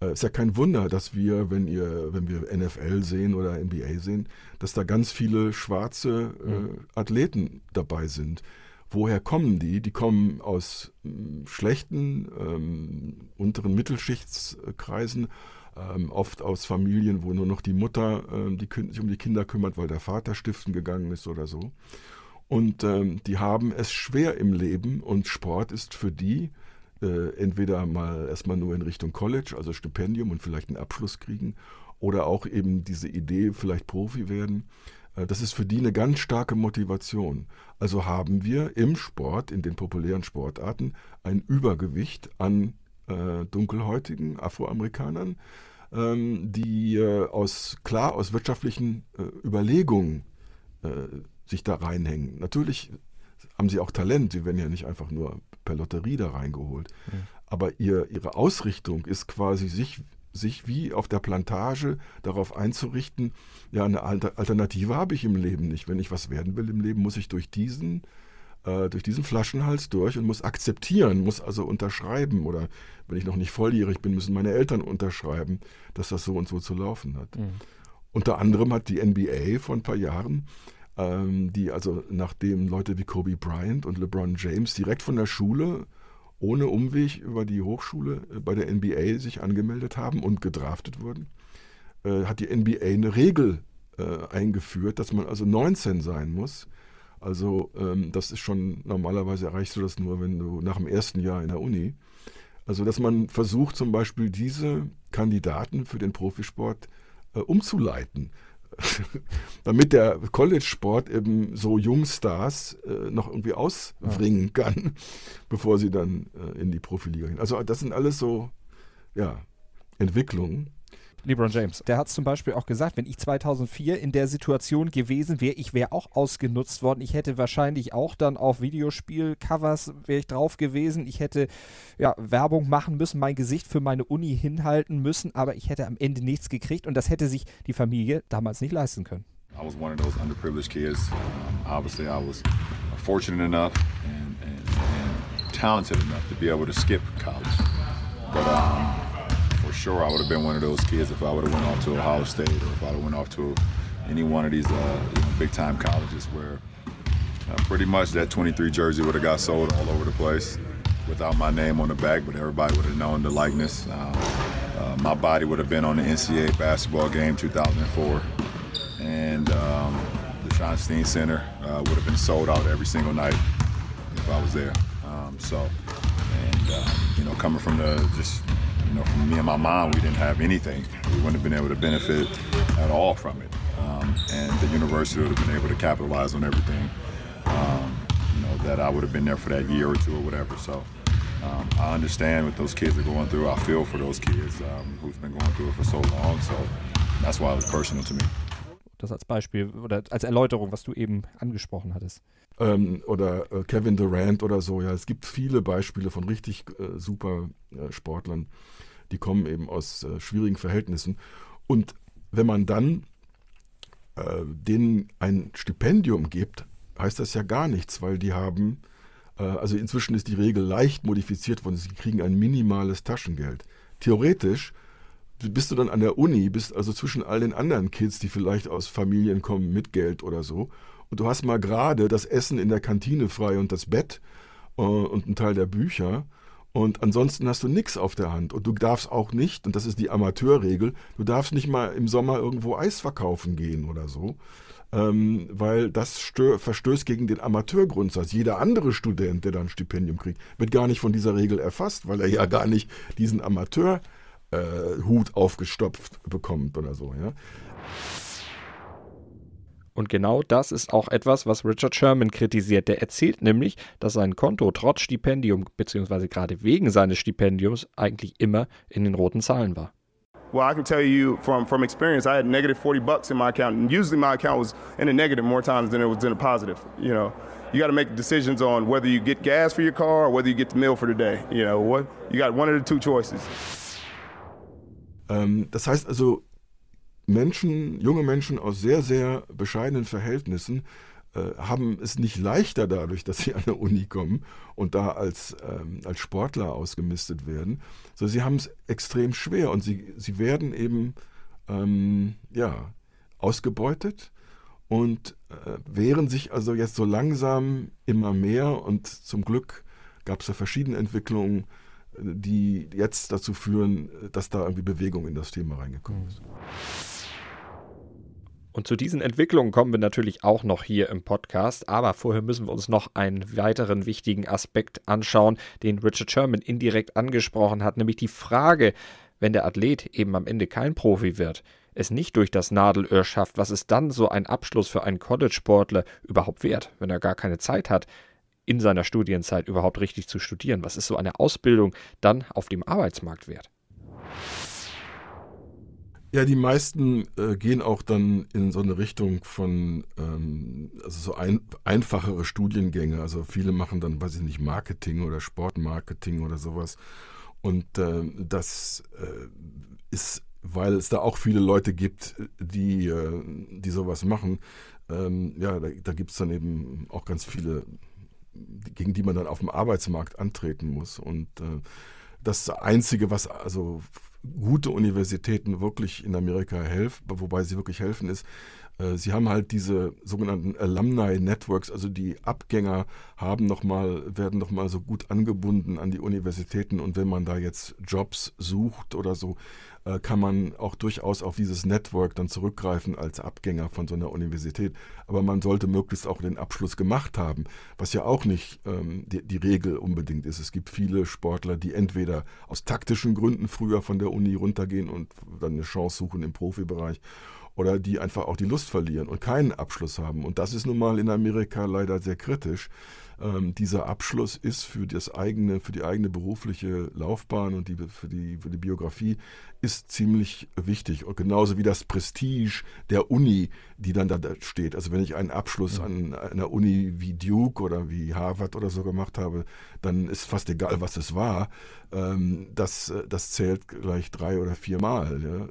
Äh, ist ja kein Wunder, dass wir, wenn ihr, wenn wir NFL sehen oder NBA sehen, dass da ganz viele schwarze äh, mhm. Athleten dabei sind. Woher kommen die? Die kommen aus äh, schlechten, ähm, unteren Mittelschichtskreisen, ähm, oft aus Familien, wo nur noch die Mutter äh, die, sich um die Kinder kümmert, weil der Vater stiften gegangen ist oder so. Und ähm, die haben es schwer im Leben und Sport ist für die äh, entweder mal erstmal nur in Richtung College, also Stipendium und vielleicht einen Abschluss kriegen, oder auch eben diese Idee, vielleicht Profi werden. Äh, das ist für die eine ganz starke Motivation. Also haben wir im Sport, in den populären Sportarten, ein Übergewicht an äh, dunkelhäutigen Afroamerikanern, ähm, die äh, aus klar aus wirtschaftlichen Überlegungen sich da reinhängen. Natürlich haben sie auch Talent, sie werden ja nicht einfach nur per Lotterie da reingeholt. Ja. Aber ihr, ihre Ausrichtung ist quasi sich, sich wie auf der Plantage darauf einzurichten, ja, eine Alternative habe ich im Leben nicht. Wenn ich was werden will im Leben, muss ich durch diesen, äh, durch diesen Flaschenhals durch und muss akzeptieren, muss also unterschreiben oder wenn ich noch nicht volljährig bin, müssen meine Eltern unterschreiben, dass das so und so zu laufen hat. Mhm. Unter anderem hat die NBA vor ein paar Jahren ähm, die also nachdem Leute wie Kobe Bryant und LeBron James direkt von der Schule ohne Umweg über die Hochschule äh, bei der NBA sich angemeldet haben und gedraftet wurden, äh, hat die NBA eine Regel äh, eingeführt, dass man also 19 sein muss. Also ähm, das ist schon, normalerweise erreichst du das nur, wenn du nach dem ersten Jahr in der Uni. Also dass man versucht zum Beispiel diese Kandidaten für den Profisport äh, umzuleiten. damit der College-Sport eben so Jungstars äh, noch irgendwie ausbringen kann, bevor sie dann äh, in die Profiliga gehen. Also das sind alles so ja, Entwicklungen. LeBron James. Der hat zum Beispiel auch gesagt, wenn ich 2004 in der Situation gewesen wäre, ich wäre auch ausgenutzt worden. Ich hätte wahrscheinlich auch dann auf Videospielcovers wäre ich drauf gewesen. Ich hätte ja, Werbung machen müssen, mein Gesicht für meine Uni hinhalten müssen, aber ich hätte am Ende nichts gekriegt und das hätte sich die Familie damals nicht leisten können. I was one of those underprivileged kids. Um, obviously, I was fortunate enough and, and, and talented enough to be able to skip college. But um, sure I would have been one of those kids if I would have went off to Ohio State or if I would have went off to any one of these uh, you know, big time colleges where uh, pretty much that 23 jersey would have got sold all over the place without my name on the back, but everybody would have known the likeness. Uh, my body would have been on the NCAA basketball game 2004, and um, the Schottenstein Center uh, would have been sold out every single night if I was there. Um, so, and um, you know, coming from the just you know, from me and my mom, we didn't have anything. We wouldn't have been able to benefit at all from it. Um, and the university would have been able to capitalize on everything. Um, you know, that I would have been there for that year or two or whatever. So um, I understand what those kids are going through. I feel for those kids um, who've been going through it for so long. So that's why it was personal to me. Das als Beispiel oder als Erläuterung, was du eben angesprochen hattest. Ähm, oder äh, Kevin Durant oder so. Ja, es gibt viele Beispiele von richtig äh, super äh, Sportlern, die kommen eben aus äh, schwierigen Verhältnissen. Und wenn man dann äh, denen ein Stipendium gibt, heißt das ja gar nichts, weil die haben, äh, also inzwischen ist die Regel leicht modifiziert worden, sie kriegen ein minimales Taschengeld. Theoretisch bist du dann an der Uni, bist also zwischen all den anderen Kids, die vielleicht aus Familien kommen mit Geld oder so, und du hast mal gerade das Essen in der Kantine frei und das Bett äh, und einen Teil der Bücher und ansonsten hast du nichts auf der Hand. Und du darfst auch nicht, und das ist die Amateurregel, du darfst nicht mal im Sommer irgendwo Eis verkaufen gehen oder so. Ähm, weil das verstößt gegen den Amateurgrundsatz. Jeder andere Student, der dann ein Stipendium kriegt, wird gar nicht von dieser Regel erfasst, weil er ja gar nicht diesen Amateurhut äh, aufgestopft bekommt oder so. Ja? Und genau das ist auch etwas, was Richard Sherman kritisiert. Der erzählt nämlich, dass sein Konto trotz Stipendium beziehungsweise gerade wegen seines Stipendiums eigentlich immer in den roten Zahlen war. Well, I can tell you from, from experience, I had negative 40 bucks in my account. And usually my account was in a negative more times than it was in a positive. You know, you got to make decisions on whether you get gas for your car or whether you get the meal for the day. You know, what you got one of the two choices. Ähm, das heißt also, Menschen, junge Menschen aus sehr, sehr bescheidenen Verhältnissen äh, haben es nicht leichter dadurch, dass sie an der Uni kommen und da als, ähm, als Sportler ausgemistet werden. So, sie haben es extrem schwer und sie, sie werden eben ähm, ja, ausgebeutet und äh, wehren sich also jetzt so langsam immer mehr und zum Glück gab es ja verschiedene Entwicklungen, die jetzt dazu führen, dass da irgendwie Bewegung in das Thema reingekommen ist. Und zu diesen Entwicklungen kommen wir natürlich auch noch hier im Podcast, aber vorher müssen wir uns noch einen weiteren wichtigen Aspekt anschauen, den Richard Sherman indirekt angesprochen hat, nämlich die Frage, wenn der Athlet eben am Ende kein Profi wird, es nicht durch das Nadelöhr schafft, was ist dann so ein Abschluss für einen College-Sportler überhaupt wert, wenn er gar keine Zeit hat, in seiner Studienzeit überhaupt richtig zu studieren? Was ist so eine Ausbildung dann auf dem Arbeitsmarkt wert? Ja, die meisten äh, gehen auch dann in so eine Richtung von, ähm, also so ein, einfachere Studiengänge. Also viele machen dann, weiß ich nicht, Marketing oder Sportmarketing oder sowas. Und äh, das äh, ist, weil es da auch viele Leute gibt, die, äh, die sowas machen. Ähm, ja, da, da gibt es dann eben auch ganz viele, gegen die man dann auf dem Arbeitsmarkt antreten muss. Und äh, das Einzige, was also gute Universitäten wirklich in Amerika helfen, wobei sie wirklich helfen, ist, sie haben halt diese sogenannten Alumni Networks, also die Abgänger haben noch mal, werden nochmal so gut angebunden an die Universitäten und wenn man da jetzt Jobs sucht oder so, äh, kann man auch durchaus auf dieses Network dann zurückgreifen als Abgänger von so einer Universität. Aber man sollte möglichst auch den Abschluss gemacht haben, was ja auch nicht ähm, die, die, Regel unbedingt ist. Es gibt viele Sportler, die entweder aus taktischen Gründen früher von der Uni runtergehen und dann eine Chance suchen im Profibereich oder die einfach auch die Lust verlieren und keinen Abschluss haben. Und das ist nun mal in Amerika leider sehr kritisch ähm, dieser Abschluss ist für das eigene, für die eigene berufliche Laufbahn und die, für, die, für die Biografie ist ziemlich wichtig. Und genauso wie das Prestige der Uni, die dann da steht. Also wenn ich einen Abschluss an einer Uni wie Duke oder wie Harvard oder so gemacht habe, dann ist fast egal, was es war. Ähm, das, das zählt gleich drei oder viermal. Ja?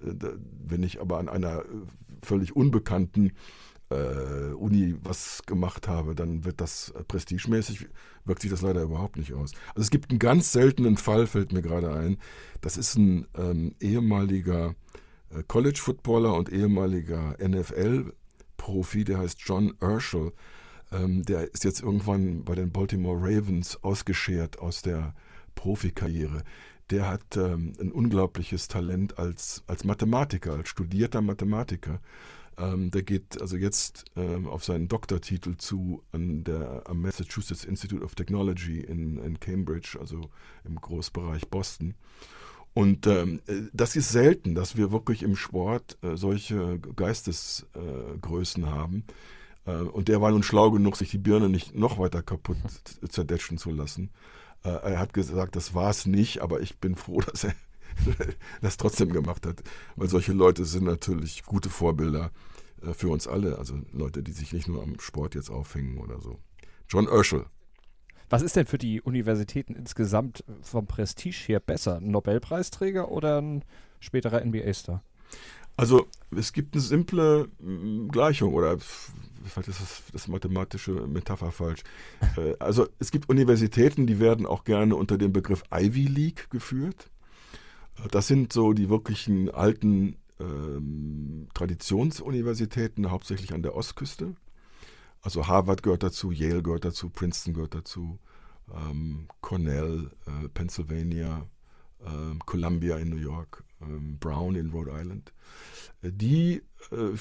Wenn ich aber an einer völlig unbekannten äh, Uni was gemacht habe, dann wird das äh, prestigemäßig, wirkt sich das leider überhaupt nicht aus. Also es gibt einen ganz seltenen Fall, fällt mir gerade ein. Das ist ein ähm, ehemaliger äh, College-Footballer und ehemaliger NFL-Profi, der heißt John Urschel. Ähm, der ist jetzt irgendwann bei den Baltimore Ravens ausgeschert aus der Profikarriere der hat ähm, ein unglaubliches Talent als, als Mathematiker, als studierter Mathematiker. Ähm, der geht also jetzt ähm, auf seinen Doktortitel zu an der, am Massachusetts Institute of Technology in, in Cambridge, also im Großbereich Boston. Und ähm, äh, das ist selten, dass wir wirklich im Sport äh, solche Geistesgrößen äh, haben. Äh, und der war nun schlau genug, sich die Birne nicht noch weiter kaputt zerdetschen zu lassen. Äh, er hat gesagt, das war es nicht, aber ich bin froh, dass er das trotzdem gemacht hat. Weil solche Leute sind natürlich gute Vorbilder äh, für uns alle. Also Leute, die sich nicht nur am Sport jetzt aufhängen oder so. John Urschel. Was ist denn für die Universitäten insgesamt vom Prestige her besser? Ein Nobelpreisträger oder ein späterer NBA-Star? Also es gibt eine simple mm, Gleichung oder vielleicht ist das, das mathematische Metapher falsch. Äh, also es gibt Universitäten, die werden auch gerne unter dem Begriff Ivy League geführt. Das sind so die wirklichen alten ähm, Traditionsuniversitäten, hauptsächlich an der Ostküste. Also Harvard gehört dazu, Yale gehört dazu, Princeton gehört dazu, ähm, Cornell, äh, Pennsylvania, äh, Columbia in New York, äh, Brown in Rhode Island. Äh, die äh,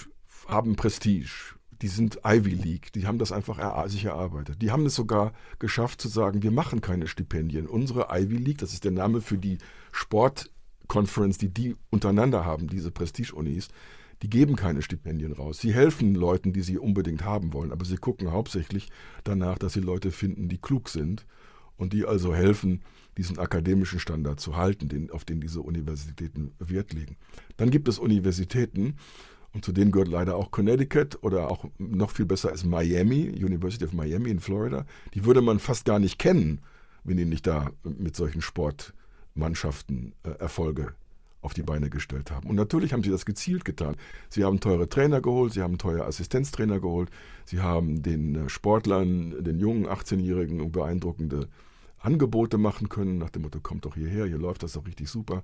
haben Prestige. Die sind Ivy League, die haben das einfach er sich erarbeitet. Die haben es sogar geschafft zu sagen, wir machen keine Stipendien. Unsere Ivy League, das ist der Name für die Sport- Conference, die die untereinander haben, diese Prestige-Unis, die geben keine Stipendien raus. Sie helfen Leuten, die sie unbedingt haben wollen, aber sie gucken hauptsächlich danach, dass sie Leute finden, die klug sind und die also helfen, diesen akademischen Standard zu halten, den, auf den diese Universitäten Wert legen. Dann gibt es Universitäten, und zu denen gehört leider auch Connecticut oder auch noch viel besser ist Miami, University of Miami in Florida. Die würde man fast gar nicht kennen, wenn die nicht da mit solchen Sportmannschaften äh, Erfolge auf die Beine gestellt haben. Und natürlich haben sie das gezielt getan. Sie haben teure Trainer geholt, sie haben teure Assistenztrainer geholt, sie haben den äh, Sportlern, den jungen 18-Jährigen beeindruckende Angebote machen können, nach dem Motto, kommt doch hierher, hier läuft das doch richtig super.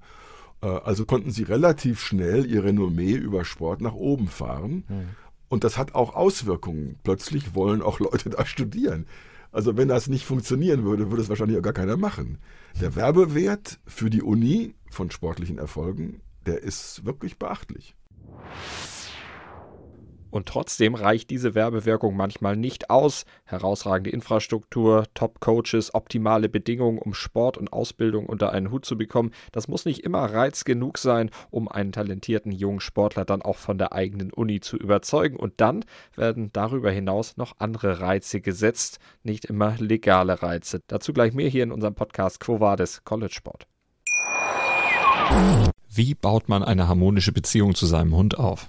Äh, also konnten sie relativ schnell ihr Renommee über Sport nach oben fahren. Mhm. Und das hat auch Auswirkungen. Plötzlich wollen auch Leute da studieren. Also wenn das nicht funktionieren würde, würde es wahrscheinlich auch gar keiner machen. Der Werbewert für die Uni von sportlichen Erfolgen, der ist wirklich beachtlich. Und trotzdem reicht diese Werbewirkung manchmal nicht aus. Herausragende Infrastruktur, Top-Coaches, optimale Bedingungen, um Sport und Ausbildung unter einen Hut zu bekommen, das muss nicht immer Reiz genug sein, um einen talentierten jungen Sportler dann auch von der eigenen Uni zu überzeugen. Und dann werden darüber hinaus noch andere Reize gesetzt, nicht immer legale Reize. Dazu gleich mehr hier in unserem Podcast Quo Vadis College Sport. Wie baut man eine harmonische Beziehung zu seinem Hund auf?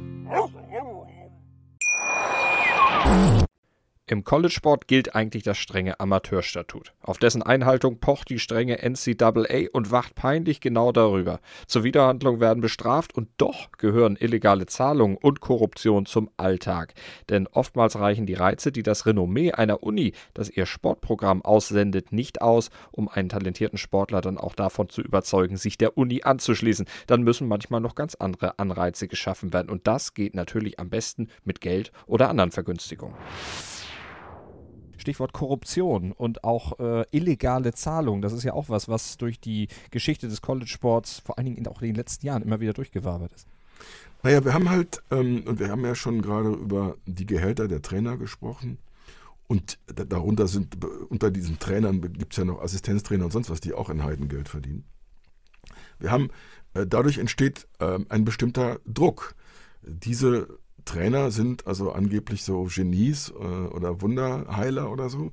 Im College-Sport gilt eigentlich das strenge Amateurstatut. Auf dessen Einhaltung pocht die strenge NCAA und wacht peinlich genau darüber. Zur Widerhandlung werden bestraft und doch gehören illegale Zahlungen und Korruption zum Alltag. Denn oftmals reichen die Reize, die das Renommee einer Uni, das ihr Sportprogramm aussendet, nicht aus, um einen talentierten Sportler dann auch davon zu überzeugen, sich der Uni anzuschließen. Dann müssen manchmal noch ganz andere Anreize geschaffen werden. Und das geht natürlich am besten mit Geld oder anderen Vergünstigungen. Stichwort Korruption und auch äh, illegale Zahlungen. Das ist ja auch was, was durch die Geschichte des College-Sports vor allen Dingen in, auch in den letzten Jahren immer wieder durchgewabert ist. Naja, wir haben halt, ähm, und wir haben ja schon gerade über die Gehälter der Trainer gesprochen. Und darunter sind, unter diesen Trainern gibt es ja noch Assistenztrainer und sonst was, die auch ein Heidengeld verdienen. Wir haben, äh, dadurch entsteht äh, ein bestimmter Druck. Diese Trainer sind also angeblich so Genies äh, oder Wunderheiler oder so.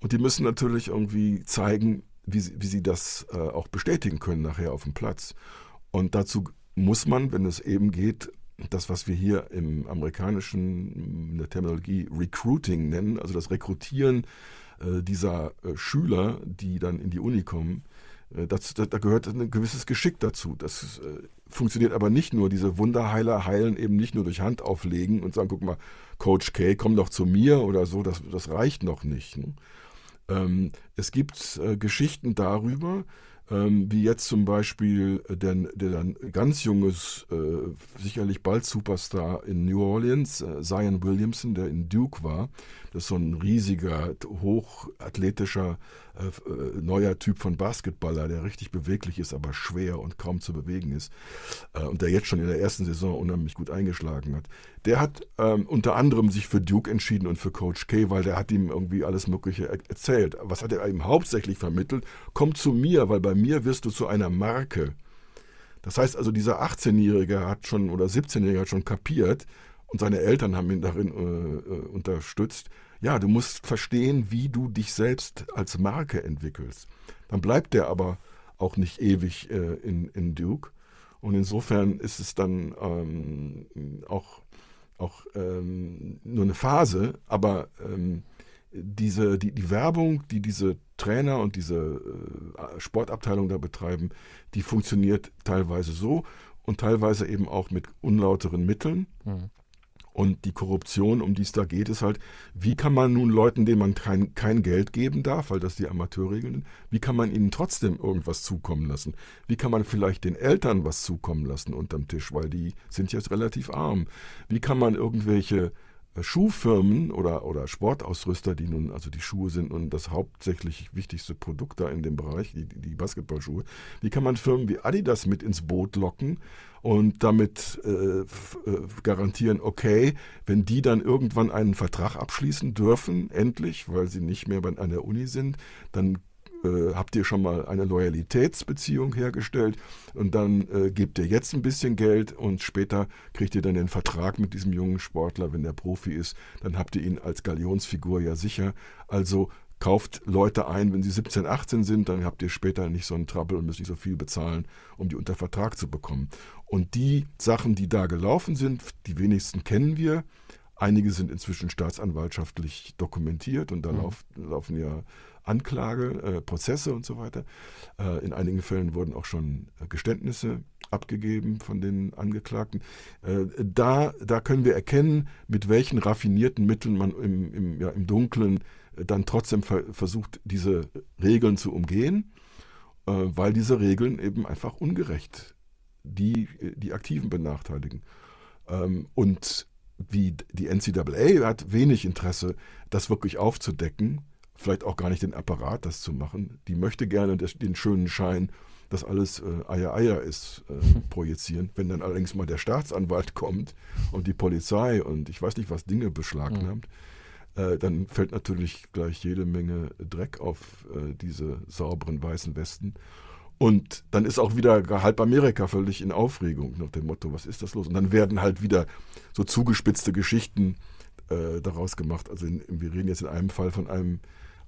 Und die müssen natürlich irgendwie zeigen, wie sie, wie sie das äh, auch bestätigen können nachher auf dem Platz. Und dazu muss man, wenn es eben geht, das, was wir hier im amerikanischen, in der Terminologie Recruiting nennen, also das Rekrutieren äh, dieser Schüler, die dann in die Uni kommen, das, da, da, gehört ein gewisses Geschick dazu. Das äh, funktioniert aber nicht nur. Diese Wunderheiler heilen eben nicht nur durch Hand auflegen und sagen, guck mal, Coach K, komm doch zu mir oder so, das, das reicht noch nicht. Ne? Ähm, es gibt äh, Geschichten darüber, ähm, wie jetzt zum Beispiel der, der ganz junges, äh, sicherlich bald Superstar in New Orleans, äh, Zion Williamson, der in Duke war. Das ist so ein riesiger, hochathletischer äh, äh, neuer Typ von Basketballer, der richtig beweglich ist, aber schwer und kaum zu bewegen ist. Äh, und der jetzt schon in der ersten Saison unheimlich gut eingeschlagen hat. Der hat ähm, unter anderem sich für Duke entschieden und für Coach K, weil der hat ihm irgendwie alles Mögliche erzählt. Was hat er ihm hauptsächlich vermittelt? Komm zu mir, weil bei mir wirst du zu einer Marke. Das heißt also, dieser 18-Jährige hat schon oder 17-Jährige hat schon kapiert und seine Eltern haben ihn darin äh, äh, unterstützt. Ja, du musst verstehen, wie du dich selbst als Marke entwickelst. Dann bleibt der aber auch nicht ewig äh, in, in Duke. Und insofern ist es dann ähm, auch, auch ähm, nur eine Phase, aber ähm, diese, die, die Werbung, die diese Trainer und diese äh, Sportabteilung da betreiben, die funktioniert teilweise so und teilweise eben auch mit unlauteren Mitteln. Mhm. Und die Korruption, um die es da geht, ist halt, wie kann man nun Leuten, denen man kein, kein Geld geben darf, weil das die Amateurregeln sind, wie kann man ihnen trotzdem irgendwas zukommen lassen? Wie kann man vielleicht den Eltern was zukommen lassen unterm Tisch, weil die sind jetzt relativ arm? Wie kann man irgendwelche Schuhfirmen oder, oder Sportausrüster, die nun, also die Schuhe sind nun das hauptsächlich wichtigste Produkt da in dem Bereich, die, die Basketballschuhe, wie kann man Firmen wie Adidas mit ins Boot locken und damit äh, äh, garantieren, okay, wenn die dann irgendwann einen Vertrag abschließen dürfen, endlich, weil sie nicht mehr an der Uni sind, dann äh, habt ihr schon mal eine Loyalitätsbeziehung hergestellt und dann äh, gebt ihr jetzt ein bisschen Geld und später kriegt ihr dann den Vertrag mit diesem jungen Sportler, wenn der Profi ist, dann habt ihr ihn als Galionsfigur ja sicher. Also kauft Leute ein, wenn sie 17, 18 sind, dann habt ihr später nicht so einen Trouble und müsst nicht so viel bezahlen, um die unter Vertrag zu bekommen. Und die Sachen, die da gelaufen sind, die wenigsten kennen wir. Einige sind inzwischen staatsanwaltschaftlich dokumentiert und da mhm. lauf, laufen ja Anklage, äh, Prozesse und so weiter. Äh, in einigen Fällen wurden auch schon äh, Geständnisse abgegeben von den Angeklagten. Äh, da, da können wir erkennen, mit welchen raffinierten Mitteln man im, im, ja, im Dunkeln äh, dann trotzdem ver versucht, diese Regeln zu umgehen, äh, weil diese Regeln eben einfach ungerecht die, die Aktiven benachteiligen. Ähm, und wie die NCAA hat wenig Interesse, das wirklich aufzudecken vielleicht auch gar nicht den Apparat, das zu machen. Die möchte gerne den schönen Schein, dass alles äh, Eier Eier ist, äh, projizieren. Wenn dann allerdings mal der Staatsanwalt kommt und die Polizei und ich weiß nicht, was Dinge beschlagnahmt, mhm. äh, dann fällt natürlich gleich jede Menge Dreck auf äh, diese sauberen weißen Westen. Und dann ist auch wieder halb Amerika völlig in Aufregung nach dem Motto, was ist das los? Und dann werden halt wieder so zugespitzte Geschichten äh, daraus gemacht. Also in, wir reden jetzt in einem Fall von einem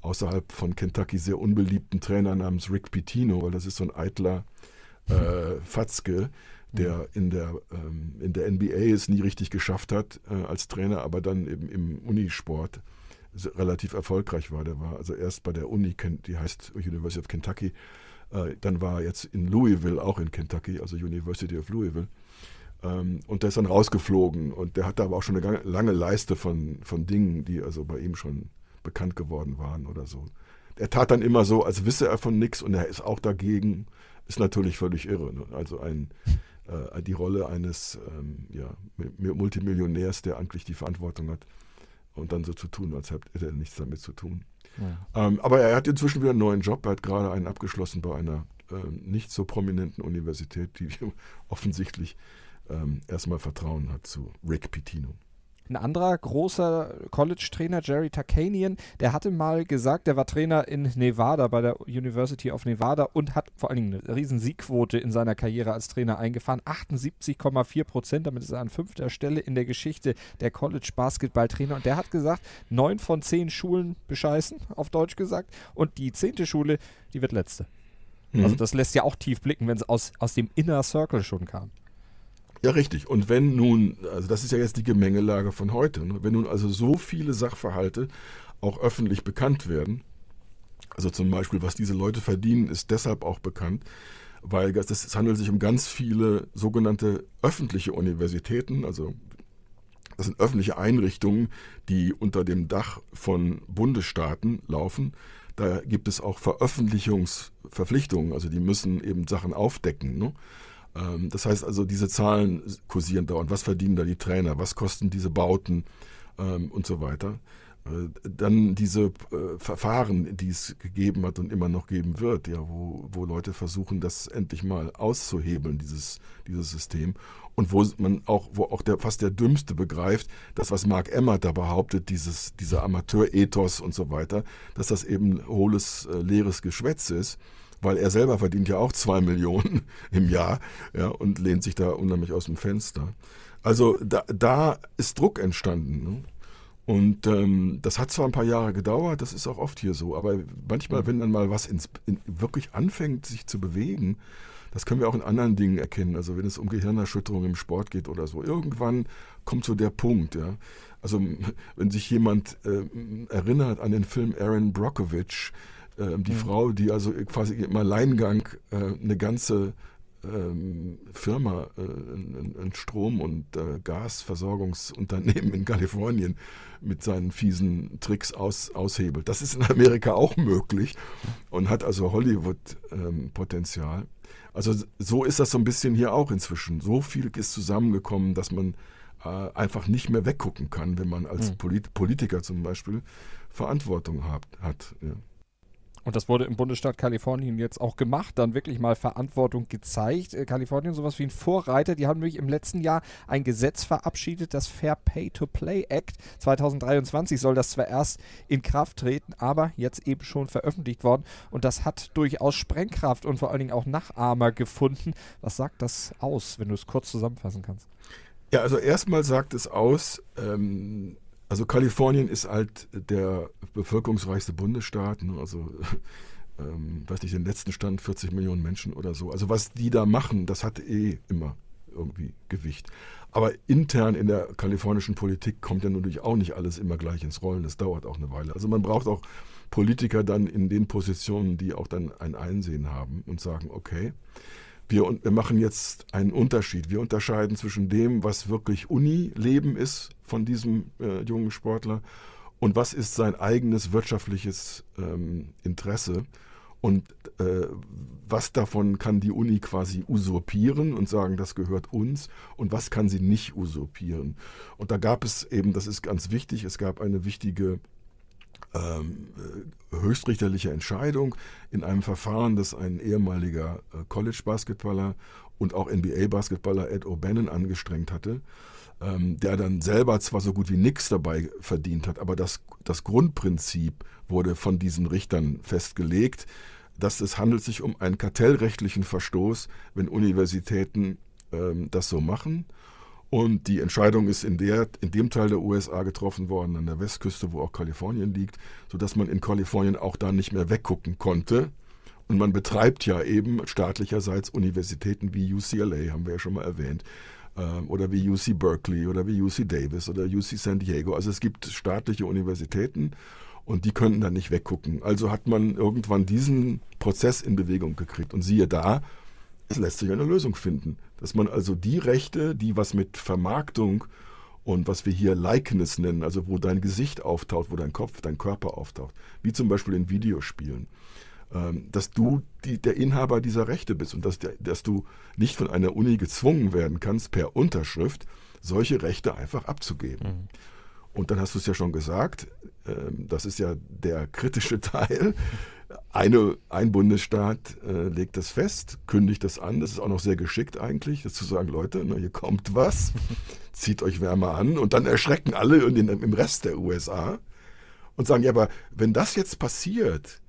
außerhalb von Kentucky sehr unbeliebten Trainer namens Rick Pitino, weil das ist so ein eitler äh, Fatzke, der mhm. in der, ähm, in der NBA es nie richtig geschafft hat äh, als Trainer, aber dann eben im Unisport relativ erfolgreich war. Der war also erst bei der Uni, die heißt University of Kentucky, äh, dann war er jetzt in Louisville, auch in Kentucky, also University of Louisville. Ähm, und der ist dann rausgeflogen und der hatte aber auch schon eine lange Leiste von, von Dingen, die also bei ihm schon bekannt geworden waren oder so. Er tat dann immer so, als wisse er von nichts und er ist auch dagegen. Ist natürlich völlig irre. Ne? Also ein, äh, die Rolle eines ähm, ja, Multimillionärs, der eigentlich die Verantwortung hat und dann so zu tun, als hätte er nichts damit zu tun. Ja. Ähm, aber er hat inzwischen wieder einen neuen Job. Er hat gerade einen abgeschlossen bei einer äh, nicht so prominenten Universität, die offensichtlich ähm, erstmal Vertrauen hat zu Rick Pitino. Ein anderer großer College-Trainer, Jerry Takanian, der hatte mal gesagt, der war Trainer in Nevada bei der University of Nevada und hat vor allen Dingen eine riesen Siegquote in seiner Karriere als Trainer eingefahren. 78,4 Prozent, damit ist er an fünfter Stelle in der Geschichte der College-Basketball-Trainer. Und der hat gesagt, neun von zehn Schulen bescheißen, auf Deutsch gesagt. Und die zehnte Schule, die wird letzte. Mhm. Also das lässt ja auch tief blicken, wenn es aus, aus dem Inner Circle schon kam. Ja, richtig. Und wenn nun, also das ist ja jetzt die Gemengelage von heute, ne? wenn nun also so viele Sachverhalte auch öffentlich bekannt werden, also zum Beispiel, was diese Leute verdienen, ist deshalb auch bekannt, weil es, handelt sich um ganz viele sogenannte öffentliche Universitäten, also das sind öffentliche Einrichtungen, die unter dem Dach von Bundesstaaten laufen. Da gibt es auch Veröffentlichungsverpflichtungen, also die müssen eben Sachen aufdecken. Ne? Ähm, das heißt also, diese Zahlen kursieren da und was verdienen da die Trainer, was kosten diese Bauten ähm, und so weiter. Äh, dann diese äh, Verfahren, die es gegeben hat und immer noch geben wird, ja, wo, wo Leute versuchen, das endlich mal auszuhebeln, dieses, dieses System. Und wo man auch, wo auch der, fast der Dümmste begreift, das, was Mark Emmert da behauptet, dieses, dieser Amateurethos und so weiter, dass das eben hohles, äh, leeres Geschwätz ist weil er selber verdient ja auch zwei Millionen im Jahr ja, und lehnt sich da unheimlich aus dem Fenster. Also da, da ist Druck entstanden. Ne? Und ähm, das hat zwar ein paar Jahre gedauert, das ist auch oft hier so, aber manchmal, wenn dann mal was ins, in, wirklich anfängt, sich zu bewegen, das können wir auch in anderen Dingen erkennen. Also wenn es um Gehirnerschütterung im Sport geht oder so, irgendwann kommt so der Punkt, ja. Also wenn sich jemand äh, erinnert an den Film Aaron Brockovich, äh, die mhm. Frau, die also quasi im Alleingang äh, eine ganze ähm, Firma, äh, ein, ein, Strom- und äh, Gasversorgungsunternehmen in Kalifornien mit seinen fiesen Tricks aus, aushebelt. Das ist in Amerika auch möglich und hat also Hollywood-Potenzial. Ähm, also so ist das so ein bisschen hier auch inzwischen. So viel ist zusammengekommen, dass man äh, einfach nicht mehr weggucken kann, wenn man als mhm. Polit Politiker zum Beispiel Verantwortung hat. hat ja. Und das wurde im Bundesstaat Kalifornien jetzt auch gemacht, dann wirklich mal Verantwortung gezeigt. Äh, Kalifornien, sowas wie ein Vorreiter, die haben nämlich im letzten Jahr ein Gesetz verabschiedet, das Fair Pay to Play Act. 2023 soll das zwar erst in Kraft treten, aber jetzt eben schon veröffentlicht worden. Und das hat durchaus Sprengkraft und vor allen Dingen auch Nachahmer gefunden. Was sagt das aus, wenn du es kurz zusammenfassen kannst? Ja, also erstmal sagt es aus, ähm, also Kalifornien ist halt der bevölkerungsreichste Bundesstaat, ne? also ähm, weiß nicht, den letzten Stand 40 Millionen Menschen oder so. Also was die da machen, das hat eh immer irgendwie Gewicht. Aber intern in der kalifornischen Politik kommt ja natürlich auch nicht alles immer gleich ins Rollen. Das dauert auch eine Weile. Also man braucht auch Politiker dann in den Positionen, die auch dann ein Einsehen haben und sagen, okay, wir, wir machen jetzt einen Unterschied. Wir unterscheiden zwischen dem, was wirklich Uni-Leben ist von diesem äh, jungen Sportler und was ist sein eigenes wirtschaftliches ähm, Interesse. Und äh, was davon kann die Uni quasi usurpieren und sagen, das gehört uns und was kann sie nicht usurpieren. Und da gab es eben, das ist ganz wichtig, es gab eine wichtige höchstrichterliche Entscheidung in einem Verfahren, das ein ehemaliger äh, College-Basketballer und auch NBA-Basketballer Ed O'Bannon angestrengt hatte, ähm, der dann selber zwar so gut wie nichts dabei verdient hat, aber das, das Grundprinzip wurde von diesen Richtern festgelegt, dass es handelt sich um einen kartellrechtlichen Verstoß, wenn Universitäten ähm, das so machen und die Entscheidung ist in, der, in dem Teil der USA getroffen worden, an der Westküste, wo auch Kalifornien liegt, sodass man in Kalifornien auch da nicht mehr weggucken konnte. Und man betreibt ja eben staatlicherseits Universitäten wie UCLA, haben wir ja schon mal erwähnt, ähm, oder wie UC Berkeley oder wie UC Davis oder UC San Diego. Also es gibt staatliche Universitäten und die könnten dann nicht weggucken. Also hat man irgendwann diesen Prozess in Bewegung gekriegt. Und siehe da, es lässt sich eine Lösung finden. Dass man also die Rechte, die was mit Vermarktung und was wir hier Likeness nennen, also wo dein Gesicht auftaucht, wo dein Kopf, dein Körper auftaucht, wie zum Beispiel in Videospielen, ähm, dass du die, der Inhaber dieser Rechte bist und dass, dass du nicht von einer Uni gezwungen werden kannst, per Unterschrift solche Rechte einfach abzugeben. Mhm. Und dann hast du es ja schon gesagt, ähm, das ist ja der kritische Teil. Eine, ein Bundesstaat äh, legt das fest, kündigt das an. Das ist auch noch sehr geschickt eigentlich, das zu sagen, Leute, na, hier kommt was, zieht euch wärmer an. Und dann erschrecken alle in den, im Rest der USA und sagen, ja, aber wenn das jetzt passiert,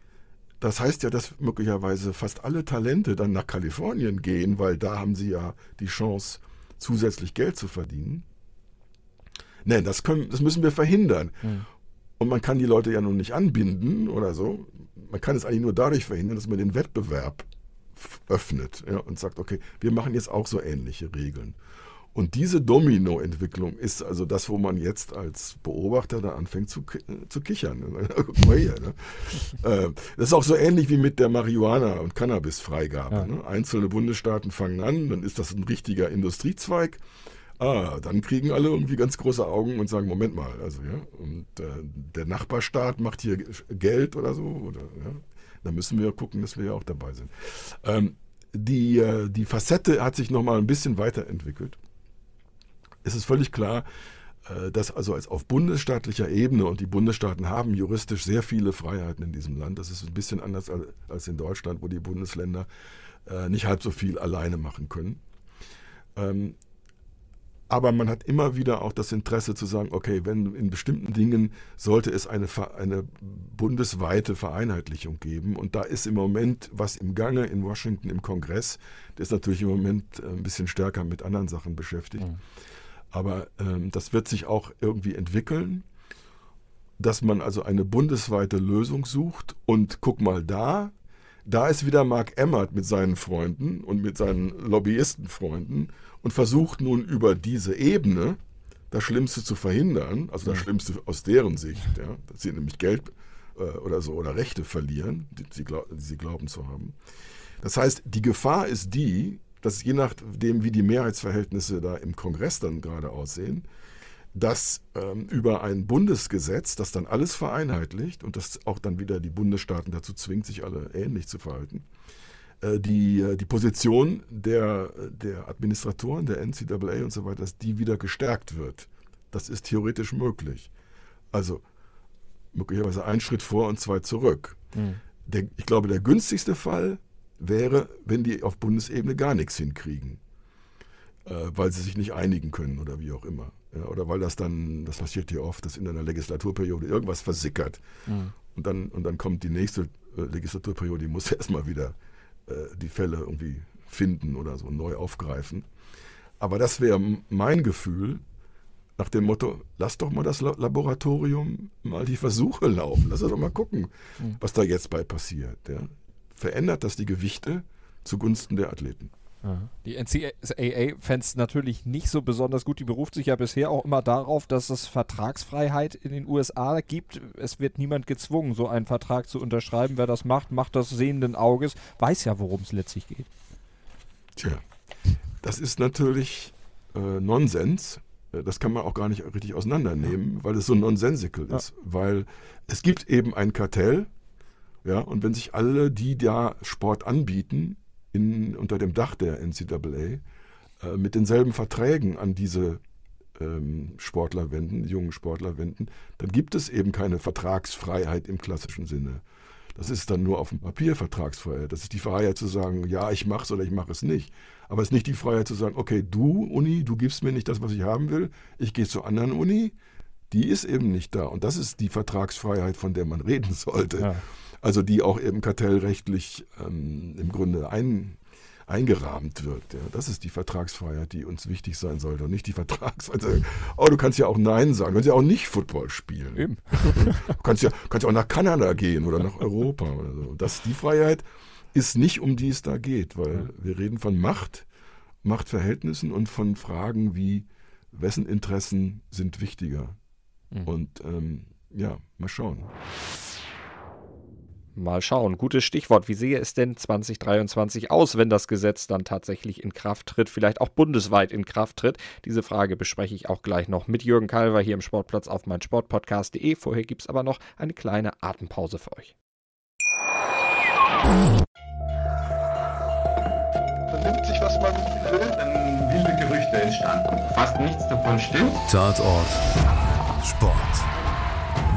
das heißt ja, dass möglicherweise fast alle Talente dann nach Kalifornien gehen, weil da haben sie ja die Chance, zusätzlich Geld zu verdienen. Nein, das, können, das müssen wir verhindern. Mhm. Und man kann die Leute ja nun nicht anbinden oder so. Man kann es eigentlich nur dadurch verhindern, dass man den Wettbewerb öffnet ja, und sagt, okay, wir machen jetzt auch so ähnliche Regeln. Und diese Domino-Entwicklung ist also das, wo man jetzt als Beobachter da anfängt zu, zu kichern. Guck mal hier. Ne? Äh, das ist auch so ähnlich wie mit der Marihuana- und Cannabis-Freigabe. Ja. Ne? Einzelne Bundesstaaten fangen an, dann ist das ein richtiger Industriezweig. Ah, dann kriegen alle irgendwie ganz große Augen und sagen, Moment mal, also ja, und äh, der Nachbarstaat macht hier Geld oder so, oder ja, da müssen wir gucken, dass wir ja auch dabei sind. Ähm, die, äh, die Facette hat sich nochmal ein bisschen weiterentwickelt. Es ist völlig klar, äh, dass also als auf bundesstaatlicher Ebene und die Bundesstaaten haben juristisch sehr viele Freiheiten in diesem Land. Das ist ein bisschen anders als in Deutschland, wo die Bundesländer äh, nicht halb so viel alleine machen können. Ähm, aber man hat immer wieder auch das Interesse zu sagen, okay, wenn in bestimmten Dingen sollte es eine, eine bundesweite Vereinheitlichung geben. Und da ist im Moment was im Gange in Washington im Kongress. Der ist natürlich im Moment äh, ein bisschen stärker mit anderen Sachen beschäftigt. Mhm. Aber ähm, das wird sich auch irgendwie entwickeln, dass man also eine bundesweite Lösung sucht. Und guck mal da, da ist wieder Mark Emmert mit seinen Freunden und mit seinen Lobbyistenfreunden und versucht nun über diese Ebene das Schlimmste zu verhindern, also das Schlimmste aus deren Sicht, ja, dass sie nämlich Geld äh, oder so oder Rechte verlieren, die sie, glaub, die sie glauben zu haben. Das heißt, die Gefahr ist die, dass je nachdem, wie die Mehrheitsverhältnisse da im Kongress dann gerade aussehen, dass ähm, über ein Bundesgesetz, das dann alles vereinheitlicht und das auch dann wieder die Bundesstaaten dazu zwingt, sich alle ähnlich zu verhalten, die, äh, die Position der, der Administratoren, der NCAA und so weiter, dass die wieder gestärkt wird. Das ist theoretisch möglich. Also möglicherweise ein Schritt vor und zwei zurück. Mhm. Der, ich glaube, der günstigste Fall wäre, wenn die auf Bundesebene gar nichts hinkriegen, äh, weil sie sich nicht einigen können oder wie auch immer. Ja, oder weil das dann, das passiert hier oft, dass in einer Legislaturperiode irgendwas versickert. Mhm. Und, dann, und dann kommt die nächste äh, Legislaturperiode, die muss erstmal wieder äh, die Fälle irgendwie finden oder so neu aufgreifen. Aber das wäre mein Gefühl, nach dem Motto, lass doch mal das Laboratorium mal die Versuche laufen, lass doch mal gucken, mhm. was da jetzt bei passiert. Ja. Verändert das die Gewichte zugunsten der Athleten? Die NCAA fände es natürlich nicht so besonders gut. Die beruft sich ja bisher auch immer darauf, dass es Vertragsfreiheit in den USA gibt. Es wird niemand gezwungen, so einen Vertrag zu unterschreiben. Wer das macht, macht das sehenden Auges, weiß ja, worum es letztlich geht. Tja, das ist natürlich äh, Nonsens. Äh, das kann man auch gar nicht richtig auseinandernehmen, weil es so nonsensical ja. ist. Weil es gibt eben ein Kartell, ja, und wenn sich alle, die da Sport anbieten, in, unter dem Dach der NCAA äh, mit denselben Verträgen an diese ähm, Sportler wenden, jungen Sportler wenden, dann gibt es eben keine Vertragsfreiheit im klassischen Sinne. Das ist dann nur auf dem Papier Vertragsfreiheit. Das ist die Freiheit zu sagen, ja, ich mache es oder ich mache es nicht. Aber es ist nicht die Freiheit zu sagen, okay, du Uni, du gibst mir nicht das, was ich haben will, ich gehe zur anderen Uni. Die ist eben nicht da. Und das ist die Vertragsfreiheit, von der man reden sollte. Ja also die auch eben kartellrechtlich ähm, im Grunde ein, eingerahmt wird. Ja. Das ist die Vertragsfreiheit, die uns wichtig sein sollte und nicht die Vertragsfreiheit. Oh, du kannst ja auch Nein sagen, du kannst ja auch nicht Football spielen. Eben. Du kannst ja, kannst ja auch nach Kanada gehen oder nach Europa oder so. Das, die Freiheit ist nicht, um die es da geht, weil wir reden von Macht, Machtverhältnissen und von Fragen wie, wessen Interessen sind wichtiger. Mhm. Und ähm, ja, mal schauen. Mal schauen. Gutes Stichwort. Wie sehe es denn 2023 aus, wenn das Gesetz dann tatsächlich in Kraft tritt, vielleicht auch bundesweit in Kraft tritt? Diese Frage bespreche ich auch gleich noch mit Jürgen Kalver hier im Sportplatz auf meinsportpodcast.de. Vorher gibt es aber noch eine kleine Atempause für euch. Man nimmt sich, was man will, dann wilde Gerüchte entstanden. Fast nichts davon stimmt. Tatort. Sport.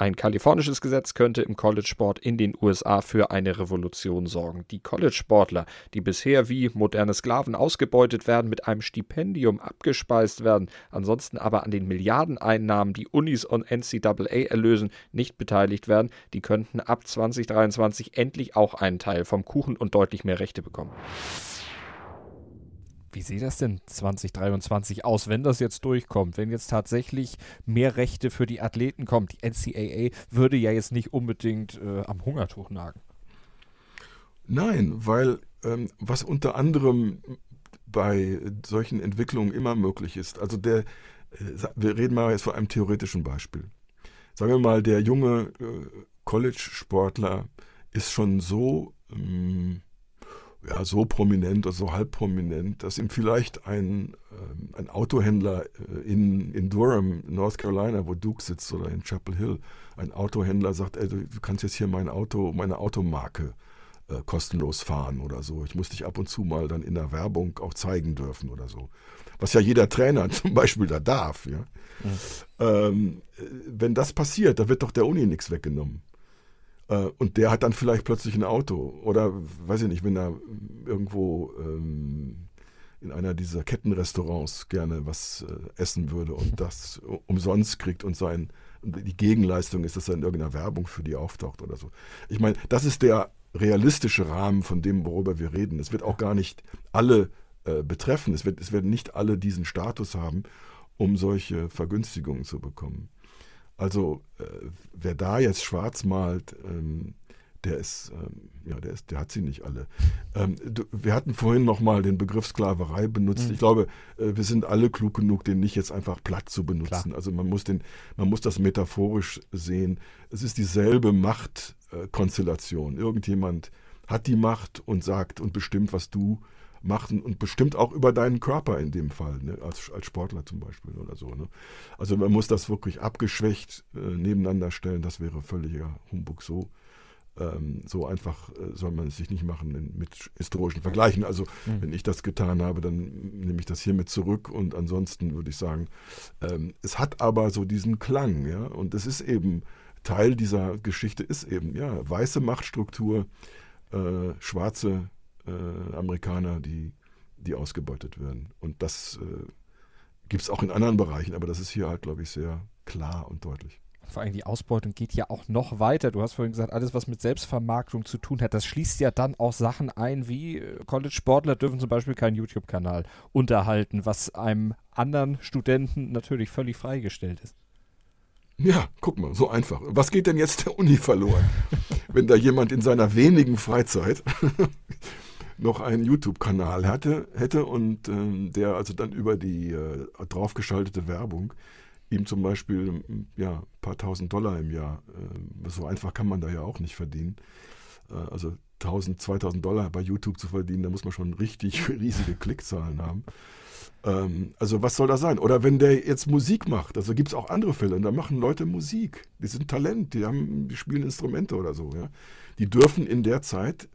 Ein kalifornisches Gesetz könnte im College-Sport in den USA für eine Revolution sorgen. Die College-Sportler, die bisher wie moderne Sklaven ausgebeutet werden, mit einem Stipendium abgespeist werden, ansonsten aber an den Milliardeneinnahmen, die Unis und NCAA erlösen, nicht beteiligt werden, die könnten ab 2023 endlich auch einen Teil vom Kuchen und deutlich mehr Rechte bekommen. Wie sieht das denn 2023 aus, wenn das jetzt durchkommt? Wenn jetzt tatsächlich mehr Rechte für die Athleten kommen? Die NCAA würde ja jetzt nicht unbedingt äh, am Hungertuch nagen. Nein, weil ähm, was unter anderem bei solchen Entwicklungen immer möglich ist, also der, äh, wir reden mal jetzt von einem theoretischen Beispiel. Sagen wir mal, der junge äh, College-Sportler ist schon so ähm, ja, so prominent oder so halb prominent, dass ihm vielleicht ein, äh, ein Autohändler äh, in, in Durham, North Carolina, wo Duke sitzt, oder in Chapel Hill, ein Autohändler sagt, ey, du, kannst jetzt hier mein Auto, meine Automarke äh, kostenlos fahren oder so. Ich muss dich ab und zu mal dann in der Werbung auch zeigen dürfen oder so. Was ja jeder Trainer zum Beispiel da darf. Ja? Mhm. Ähm, äh, wenn das passiert, da wird doch der Uni nichts weggenommen. Äh, und der hat dann vielleicht plötzlich ein Auto. Oder weiß ich nicht, wenn er irgendwo ähm, in einer dieser Kettenrestaurants gerne was äh, essen würde und das umsonst kriegt und sein die Gegenleistung ist, dass er in irgendeiner Werbung für die auftaucht oder so. Ich meine, das ist der realistische Rahmen von dem, worüber wir reden. Es wird auch gar nicht alle äh, betreffen. Es, wird, es werden nicht alle diesen Status haben, um solche Vergünstigungen zu bekommen. Also äh, wer da jetzt schwarz malt, ähm, der ist, ähm, ja, der ist, der hat sie nicht alle. Ähm, du, wir hatten vorhin nochmal den Begriff Sklaverei benutzt. Mhm. Ich glaube, äh, wir sind alle klug genug, den nicht jetzt einfach platt zu benutzen. Klar. Also man muss den, man muss das metaphorisch sehen. Es ist dieselbe Machtkonstellation. Äh, Irgendjemand hat die Macht und sagt und bestimmt, was du machst und bestimmt auch über deinen Körper in dem Fall, ne? als, als Sportler zum Beispiel oder so. Ne? Also man muss das wirklich abgeschwächt äh, nebeneinander stellen. Das wäre völliger Humbug so ähm, so einfach äh, soll man es sich nicht machen in, mit historischen Vergleichen. Also mhm. wenn ich das getan habe, dann nehme ich das hiermit zurück und ansonsten würde ich sagen, ähm, es hat aber so diesen Klang, ja, und es ist eben Teil dieser Geschichte ist eben, ja, weiße Machtstruktur, äh, schwarze äh, Amerikaner, die, die ausgebeutet werden. Und das äh, gibt es auch in anderen Bereichen, aber das ist hier halt, glaube ich, sehr klar und deutlich vor allem die Ausbeutung geht ja auch noch weiter. Du hast vorhin gesagt, alles, was mit Selbstvermarktung zu tun hat, das schließt ja dann auch Sachen ein, wie äh, College-Sportler dürfen zum Beispiel keinen YouTube-Kanal unterhalten, was einem anderen Studenten natürlich völlig freigestellt ist. Ja, guck mal, so einfach. Was geht denn jetzt der Uni verloren, wenn da jemand in seiner wenigen Freizeit noch einen YouTube-Kanal hatte, hätte und äh, der also dann über die äh, draufgeschaltete Werbung ihm zum Beispiel ja, ein paar tausend Dollar im Jahr, äh, so einfach kann man da ja auch nicht verdienen. Äh, also 1000, 2000 Dollar bei YouTube zu verdienen, da muss man schon richtig riesige Klickzahlen haben. Ähm, also was soll das sein? Oder wenn der jetzt Musik macht, also gibt es auch andere Fälle, da machen Leute Musik, die sind Talent, die, haben, die spielen Instrumente oder so. Ja? Die dürfen in der Zeit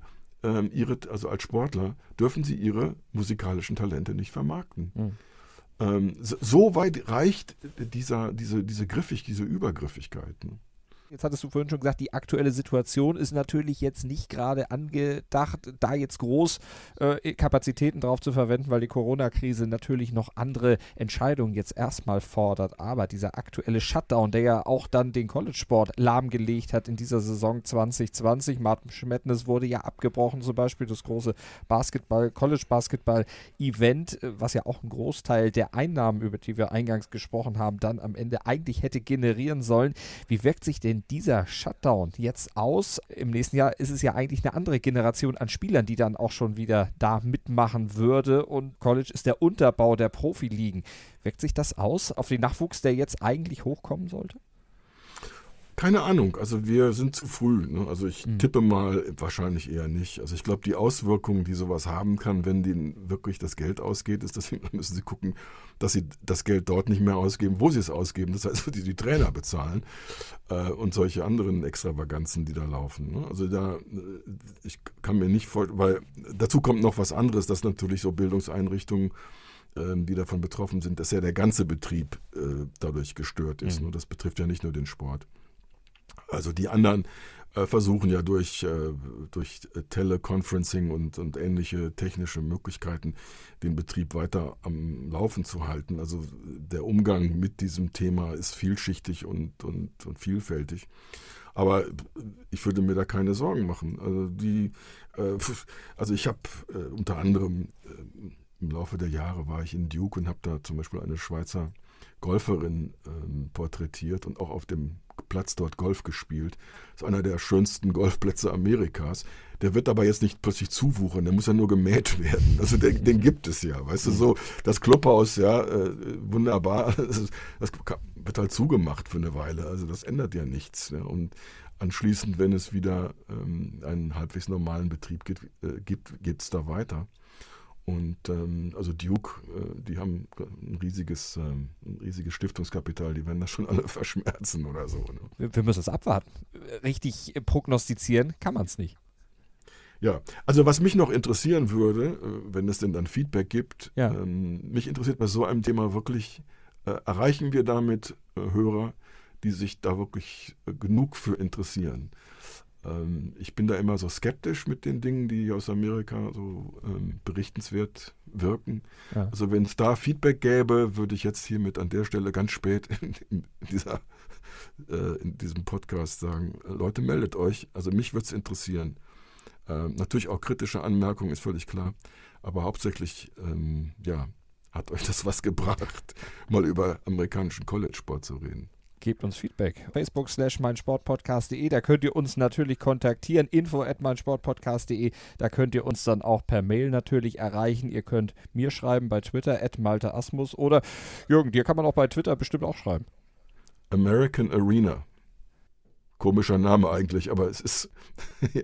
ähm, ihre, also als Sportler, dürfen sie ihre musikalischen Talente nicht vermarkten. Mhm. Ähm, so weit reicht dieser, diese, diese Griffig, diese Übergriffigkeit. Ne? Jetzt hattest du vorhin schon gesagt, die aktuelle Situation ist natürlich jetzt nicht gerade angedacht, da jetzt groß äh, Kapazitäten drauf zu verwenden, weil die Corona-Krise natürlich noch andere Entscheidungen jetzt erstmal fordert. Aber dieser aktuelle Shutdown, der ja auch dann den College-Sport lahmgelegt hat in dieser Saison 2020, Martin Schmettnes wurde ja abgebrochen, zum Beispiel das große Basketball, College-Basketball-Event, äh, was ja auch einen Großteil der Einnahmen, über die wir eingangs gesprochen haben, dann am Ende eigentlich hätte generieren sollen. Wie wirkt sich denn denn dieser Shutdown jetzt aus? Im nächsten Jahr ist es ja eigentlich eine andere Generation an Spielern, die dann auch schon wieder da mitmachen würde. Und College ist der Unterbau der Profiligen. Wirkt sich das aus auf den Nachwuchs, der jetzt eigentlich hochkommen sollte? Keine Ahnung, also wir sind zu früh. Ne? Also ich mhm. tippe mal wahrscheinlich eher nicht. Also ich glaube, die Auswirkungen, die sowas haben kann, wenn denen wirklich das Geld ausgeht, ist, dass müssen sie gucken, dass sie das Geld dort nicht mehr ausgeben, wo sie es ausgeben. Das heißt, die die Trainer bezahlen äh, und solche anderen Extravaganzen, die da laufen. Ne? Also da, äh, ich kann mir nicht vorstellen, weil dazu kommt noch was anderes, dass natürlich so Bildungseinrichtungen ähm, die davon betroffen sind, dass ja der ganze Betrieb äh, dadurch gestört ist. Mhm. Das betrifft ja nicht nur den Sport. Also die anderen äh, versuchen ja durch, äh, durch Teleconferencing und, und ähnliche technische Möglichkeiten den Betrieb weiter am Laufen zu halten. Also der Umgang mit diesem Thema ist vielschichtig und, und, und vielfältig. Aber ich würde mir da keine Sorgen machen. Also, die, äh, also ich habe äh, unter anderem äh, im Laufe der Jahre war ich in Duke und habe da zum Beispiel eine Schweizer Golferin ähm, porträtiert und auch auf dem Platz dort Golf gespielt. Das ist einer der schönsten Golfplätze Amerikas. Der wird aber jetzt nicht plötzlich zuwuchern, der muss ja nur gemäht werden. Also den, den gibt es ja, weißt du, so das Clubhaus, ja, äh, wunderbar. Das, das, wird halt zugemacht für eine Weile. Also das ändert ja nichts. Ja. Und anschließend, wenn es wieder ähm, einen halbwegs normalen Betrieb gibt, äh, gibt geht es da weiter. Und ähm, also Duke, äh, die haben ein riesiges, ähm, ein riesiges Stiftungskapital, die werden das schon alle verschmerzen oder so. Ne? Wir, wir, müssen es abwarten. Richtig prognostizieren kann man es nicht. Ja, also was mich noch interessieren würde, äh, wenn es denn dann Feedback gibt, ja. ähm, mich interessiert bei so einem Thema wirklich, äh, erreichen wir damit äh, Hörer, die sich da wirklich äh, genug für interessieren. Ähm, ich bin da immer so skeptisch mit den Dingen, die aus Amerika so ähm, berichtenswert wirken. Ja. Also wenn es da Feedback gäbe, würde ich jetzt hiermit an der Stelle ganz spät in, in dieser, äh, in diesem Podcast sagen, Leute, meldet euch. Also mich würde es interessieren. Ähm, natürlich auch kritische Anmerkungen, ist völlig klar. Aber hauptsächlich, ähm, ja, hat euch das was gebracht, mal über amerikanischen College-Sport zu reden gebt uns Feedback. Facebook slash meinsportpodcast.de, da könnt ihr uns natürlich kontaktieren. Info at meinsportpodcast.de, da könnt ihr uns dann auch per Mail natürlich erreichen. Ihr könnt mir schreiben bei Twitter at malteasmus oder Jürgen, dir kann man auch bei Twitter bestimmt auch schreiben. American Arena. Komischer Name eigentlich, aber es ist, ja,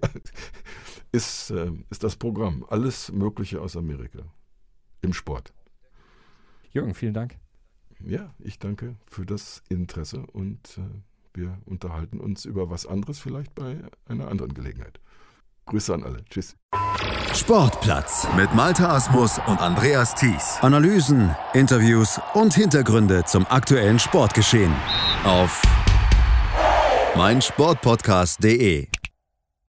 ist, äh, ist das Programm. Alles Mögliche aus Amerika. Im Sport. Jürgen, vielen Dank. Ja, ich danke für das Interesse und äh, wir unterhalten uns über was anderes vielleicht bei einer anderen Gelegenheit. Grüße an alle. Tschüss. Sportplatz mit Malta Asmus und Andreas Thies. Analysen, Interviews und Hintergründe zum aktuellen Sportgeschehen auf meinsportpodcast.de.